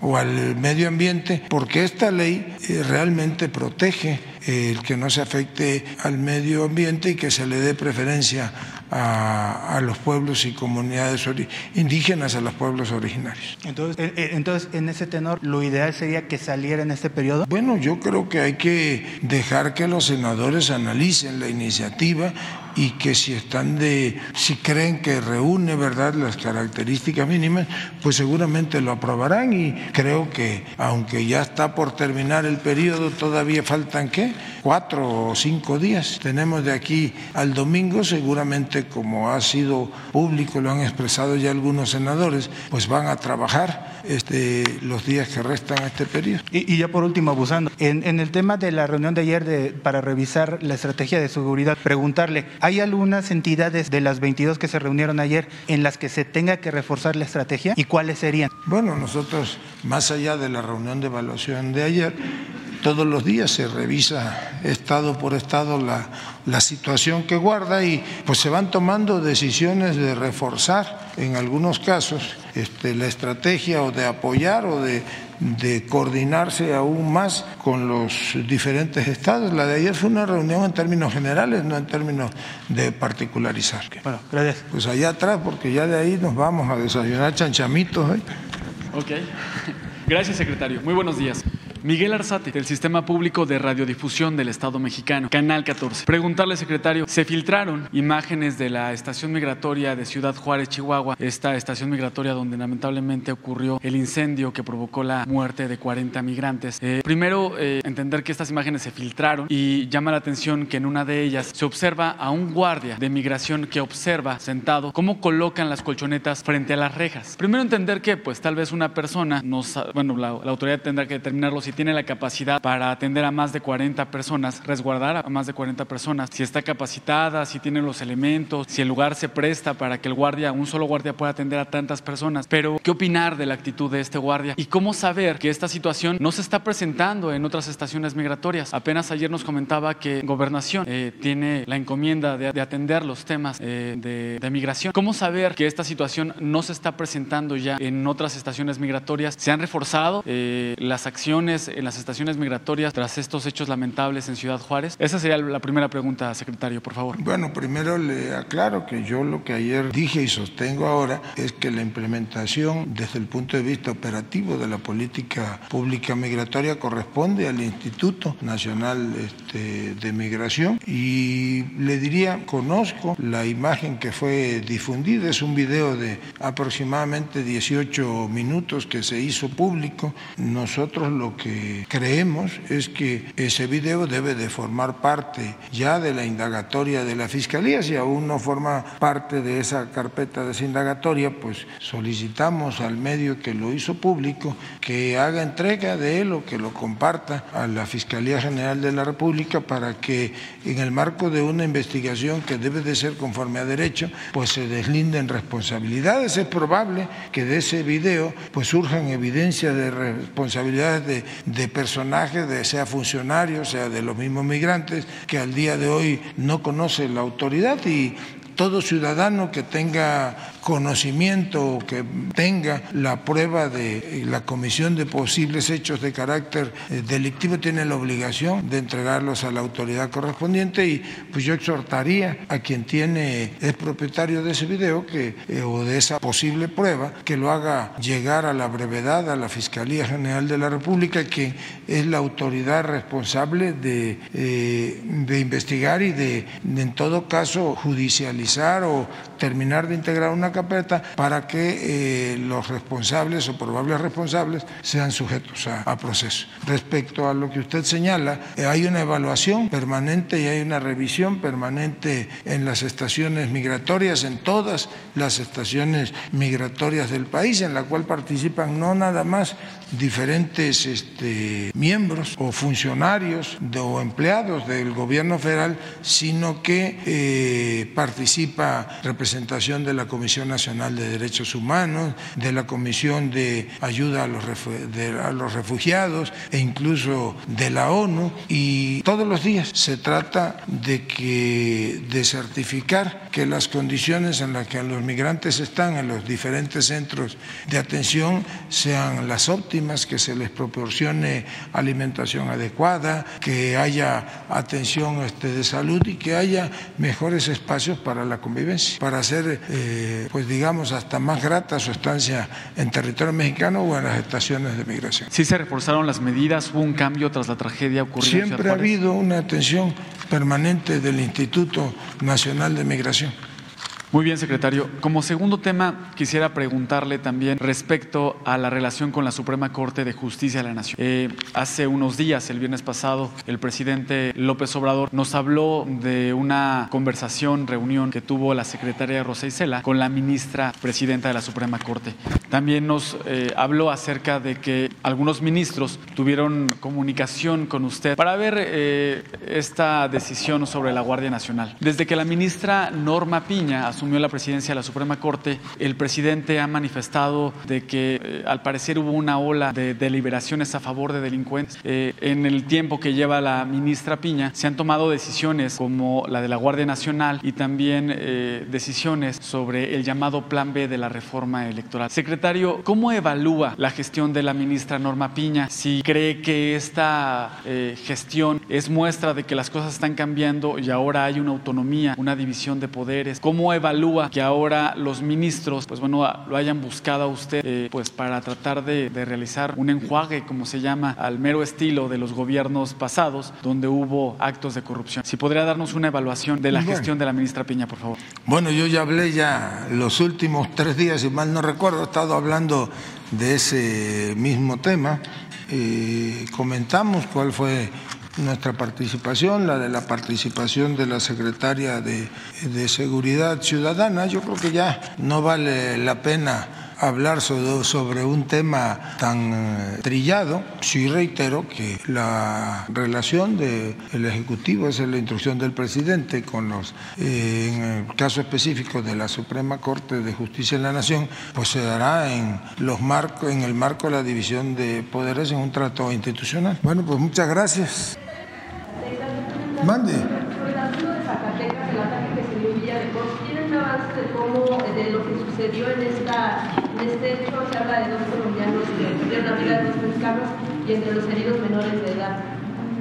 Speaker 1: o al medio ambiente, porque esta ley eh, realmente protege el que no se afecte al medio ambiente y que se le dé preferencia a, los pueblos y comunidades indígenas, a los pueblos originarios.
Speaker 11: Entonces, eh, eh, entonces, en ese tenor, lo ideal sería que saliera en este periodo.
Speaker 1: Bueno, yo creo que hay que dejar que los senadores analicen la iniciativa y que si están de, si creen que reúne verdad las características mínimas, pues seguramente lo aprobarán y creo que aunque ya está por terminar el periodo, todavía faltan qué, cuatro o cinco días. Tenemos de aquí al domingo, seguramente como ha sido público, lo han expresado ya algunos senadores, pues van a trabajar este, los días que restan a este periodo.
Speaker 11: Y, ya por último, abusando, en, en, el tema de la reunión de ayer de, para revisar la estrategia de seguridad, preguntarle, ¿hay algunas entidades de las 22 que se reunieron ayer en las que se tenga que reforzar la estrategia y cuáles serían?
Speaker 1: Bueno, nosotros, más allá de la reunión de evaluación de ayer, todos los días se revisa estado por estado la, la, situación que guarda y pues se van tomando decisiones de reforzar en algunos casos este, la estrategia o de apoyar o de, de coordinarse aún más con los diferentes estados. La de ayer fue una reunión en términos generales, no en términos de particularizar.
Speaker 11: Bueno, gracias.
Speaker 1: Pues allá atrás, porque ya de ahí nos vamos a desayunar chanchamitos. ¿eh?
Speaker 12: Ok. <laughs> Gracias, secretario. Muy buenos días. Miguel Arzate, del Sistema Público de Radiodifusión del Estado Mexicano, Canal 14. Preguntarle, secretario, se filtraron imágenes de la estación migratoria de Ciudad Juárez, Chihuahua, esta estación migratoria donde lamentablemente ocurrió el incendio que provocó la muerte de 40 migrantes. Eh, primero, eh, entender que estas imágenes se filtraron y llama la atención que en una de ellas se observa a un guardia de migración que observa sentado cómo colocan las colchonetas frente a las rejas. Primero entender que pues tal vez una persona, no, bueno, la, la autoridad tendrá que determinarlo tiene la capacidad para atender a más de 40 personas, resguardar a más de 40 personas, si está capacitada, si tiene los elementos, si el lugar se presta para que el guardia, un solo guardia pueda atender a tantas personas. Pero, ¿qué opinar de la actitud de este guardia? ¿Y cómo saber que esta situación no se está presentando en otras estaciones migratorias? Apenas ayer nos comentaba que Gobernación eh, tiene la encomienda de, atender los temas eh, de, migración. ¿Cómo saber que esta situación no se está presentando ya en otras estaciones migratorias? ¿Se han reforzado eh, las acciones? En las estaciones migratorias tras estos hechos lamentables en Ciudad Juárez? Esa sería la primera pregunta, secretario, por favor.
Speaker 1: Bueno, primero le aclaro que yo lo que ayer dije y sostengo ahora es que la implementación desde el punto de vista operativo de la política pública migratoria corresponde al Instituto Nacional este, de Migración y le diría, conozco la imagen que fue difundida, es un video de aproximadamente 18 minutos que se hizo público. Nosotros lo que creemos es que ese video debe de formar parte ya de la indagatoria de la Fiscalía. Si aún no forma parte de esa carpeta de esa indagatoria, pues solicitamos al medio que lo hizo público que haga entrega de él o que lo comparta a la Fiscalía General de la República para que en el marco de una investigación que debe de ser conforme a derecho, pues se deslinden responsabilidades. Es probable que de ese video pues surjan evidencias de responsabilidades de de personajes, de, sea funcionarios, sea de los mismos migrantes, que al día de hoy no conoce la autoridad y todo ciudadano que tenga conocimiento o que tenga la prueba de la comisión de posibles hechos de carácter eh, delictivo tiene la obligación de entregarlos a la autoridad correspondiente y pues yo exhortaría a quien tiene es propietario de ese video que eh, o de esa posible prueba que lo haga llegar a la brevedad a la Fiscalía General de la República que es la autoridad responsable de, eh, de investigar y de en todo caso judicializar o terminar de integrar una carpeta para que eh, los responsables o probables responsables sean sujetos a, proceso. Respecto a lo que usted señala, eh, hay una evaluación permanente y hay una revisión permanente en las estaciones migratorias, en todas las estaciones migratorias del país, en la cual participan no nada más diferentes este, miembros o funcionarios o empleados del gobierno federal, sino que eh, participa representación de la Comisión Nacional de Derechos Humanos, de la Comisión de Ayuda a los, a los Refugiados e incluso de la ONU. Y todos los días se trata de que de certificar que las condiciones en las que los migrantes están en los diferentes centros de atención sean las óptimas, que se les proporcione alimentación adecuada, que haya atención este, de salud y que haya mejores espacios para la convivencia, para hacer, eh, pues digamos, hasta más grata su estancia en territorio mexicano o en las estaciones de migración.
Speaker 12: Sí se reforzaron las medidas, hubo un cambio tras la tragedia ocurrida.
Speaker 1: Siempre ha habido una atención permanente del Instituto Nacional de Migración.
Speaker 12: Muy bien, secretario. Como segundo tema, quisiera preguntarle también respecto a la relación con la Suprema Corte de Justicia de la Nación. Eh, hace unos días, el viernes pasado, el presidente López Obrador nos habló de una conversación, reunión que tuvo la secretaria Rosa Isela con la ministra presidenta de la Suprema Corte. También nos eh, habló acerca de que algunos ministros tuvieron comunicación con usted para ver eh, esta decisión sobre la Guardia Nacional. Desde que la ministra Norma Piña asumió la presidencia de la Suprema Corte, el presidente ha manifestado de que eh, al parecer hubo una ola de deliberaciones a favor de delincuentes. Eh, en el tiempo que lleva la ministra Piña, se han tomado decisiones como la de la Guardia Nacional y también eh, decisiones sobre el llamado Plan B de la reforma electoral. Secretario, ¿cómo evalúa la gestión de la ministra Norma Piña? Si cree que esta gestión es muestra de que las cosas están cambiando y ahora hay una autonomía, una división de poderes. ¿Cómo evalúa evalúa que ahora los ministros, pues bueno, lo hayan buscado a usted, eh, pues para tratar de, realizar un enjuague, como se llama, al mero estilo de los gobiernos pasados, donde hubo actos de corrupción. Si podría darnos una evaluación de la gestión de la ministra Piña, por favor.
Speaker 1: Bueno, yo ya hablé ya los últimos tres días, si mal no recuerdo, he estado hablando de ese mismo tema. Eh, comentamos cuál fue nuestra participación, la de la participación de la secretaria de, de Seguridad Ciudadana. Yo creo que ya no vale la pena hablar sobre un tema tan eh, trillado, sí reitero que la relación del Ejecutivo es la instrucción del presidente con los, eh, en el caso específico de la Suprema Corte de Justicia de la Nación, pues se dará en, los marcos, en el marco de la división de poderes en un trato institucional. Bueno, pues muchas gracias. Mande.
Speaker 13: De de Cos, ¿tienen avance de cómo, de lo que sucedió en, esta, este hecho? Se habla de dos colombianos que perdieron la vida de dos mexicanos y entre los heridos menores de edad.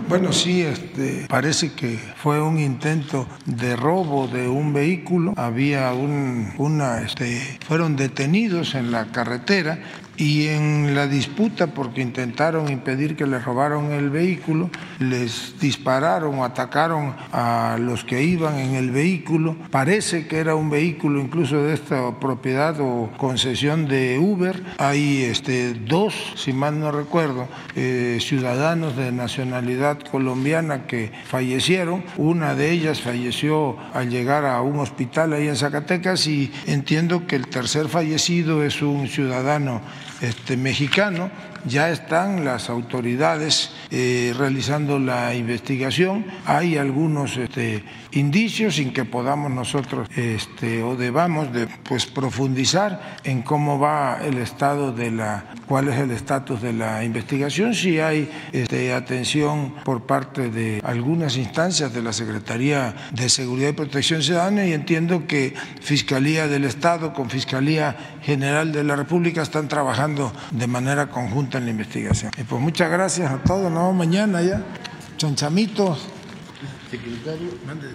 Speaker 1: Bueno, sí, este, parece que fue un intento de robo de un vehículo. Había un, una, este, fueron detenidos en la carretera y en la disputa, porque intentaron impedir que les robaron el vehículo, les dispararon o atacaron a los que iban en el vehículo. Parece que era un vehículo incluso de esta propiedad o concesión de Uber. Hay este, dos, si mal no recuerdo, eh, ciudadanos de nacionalidad colombiana que fallecieron. Una de ellas falleció al llegar a un hospital ahí en Zacatecas y entiendo que el tercer fallecido es un ciudadano este, mexicano. Ya están las autoridades eh, realizando la investigación. Hay algunos este, indicios sin que podamos nosotros este, o debamos de, pues, profundizar en cómo va el estado de la, cuál es el estatus de la investigación, si hay este, atención por parte de algunas instancias de la Secretaría de Seguridad y Protección Ciudadana y entiendo que Fiscalía del Estado con Fiscalía General de la República están trabajando de manera conjunta en la investigación. Y pues muchas gracias a todos, nos vemos mañana ya. Chanchamitos. Secretario, mande.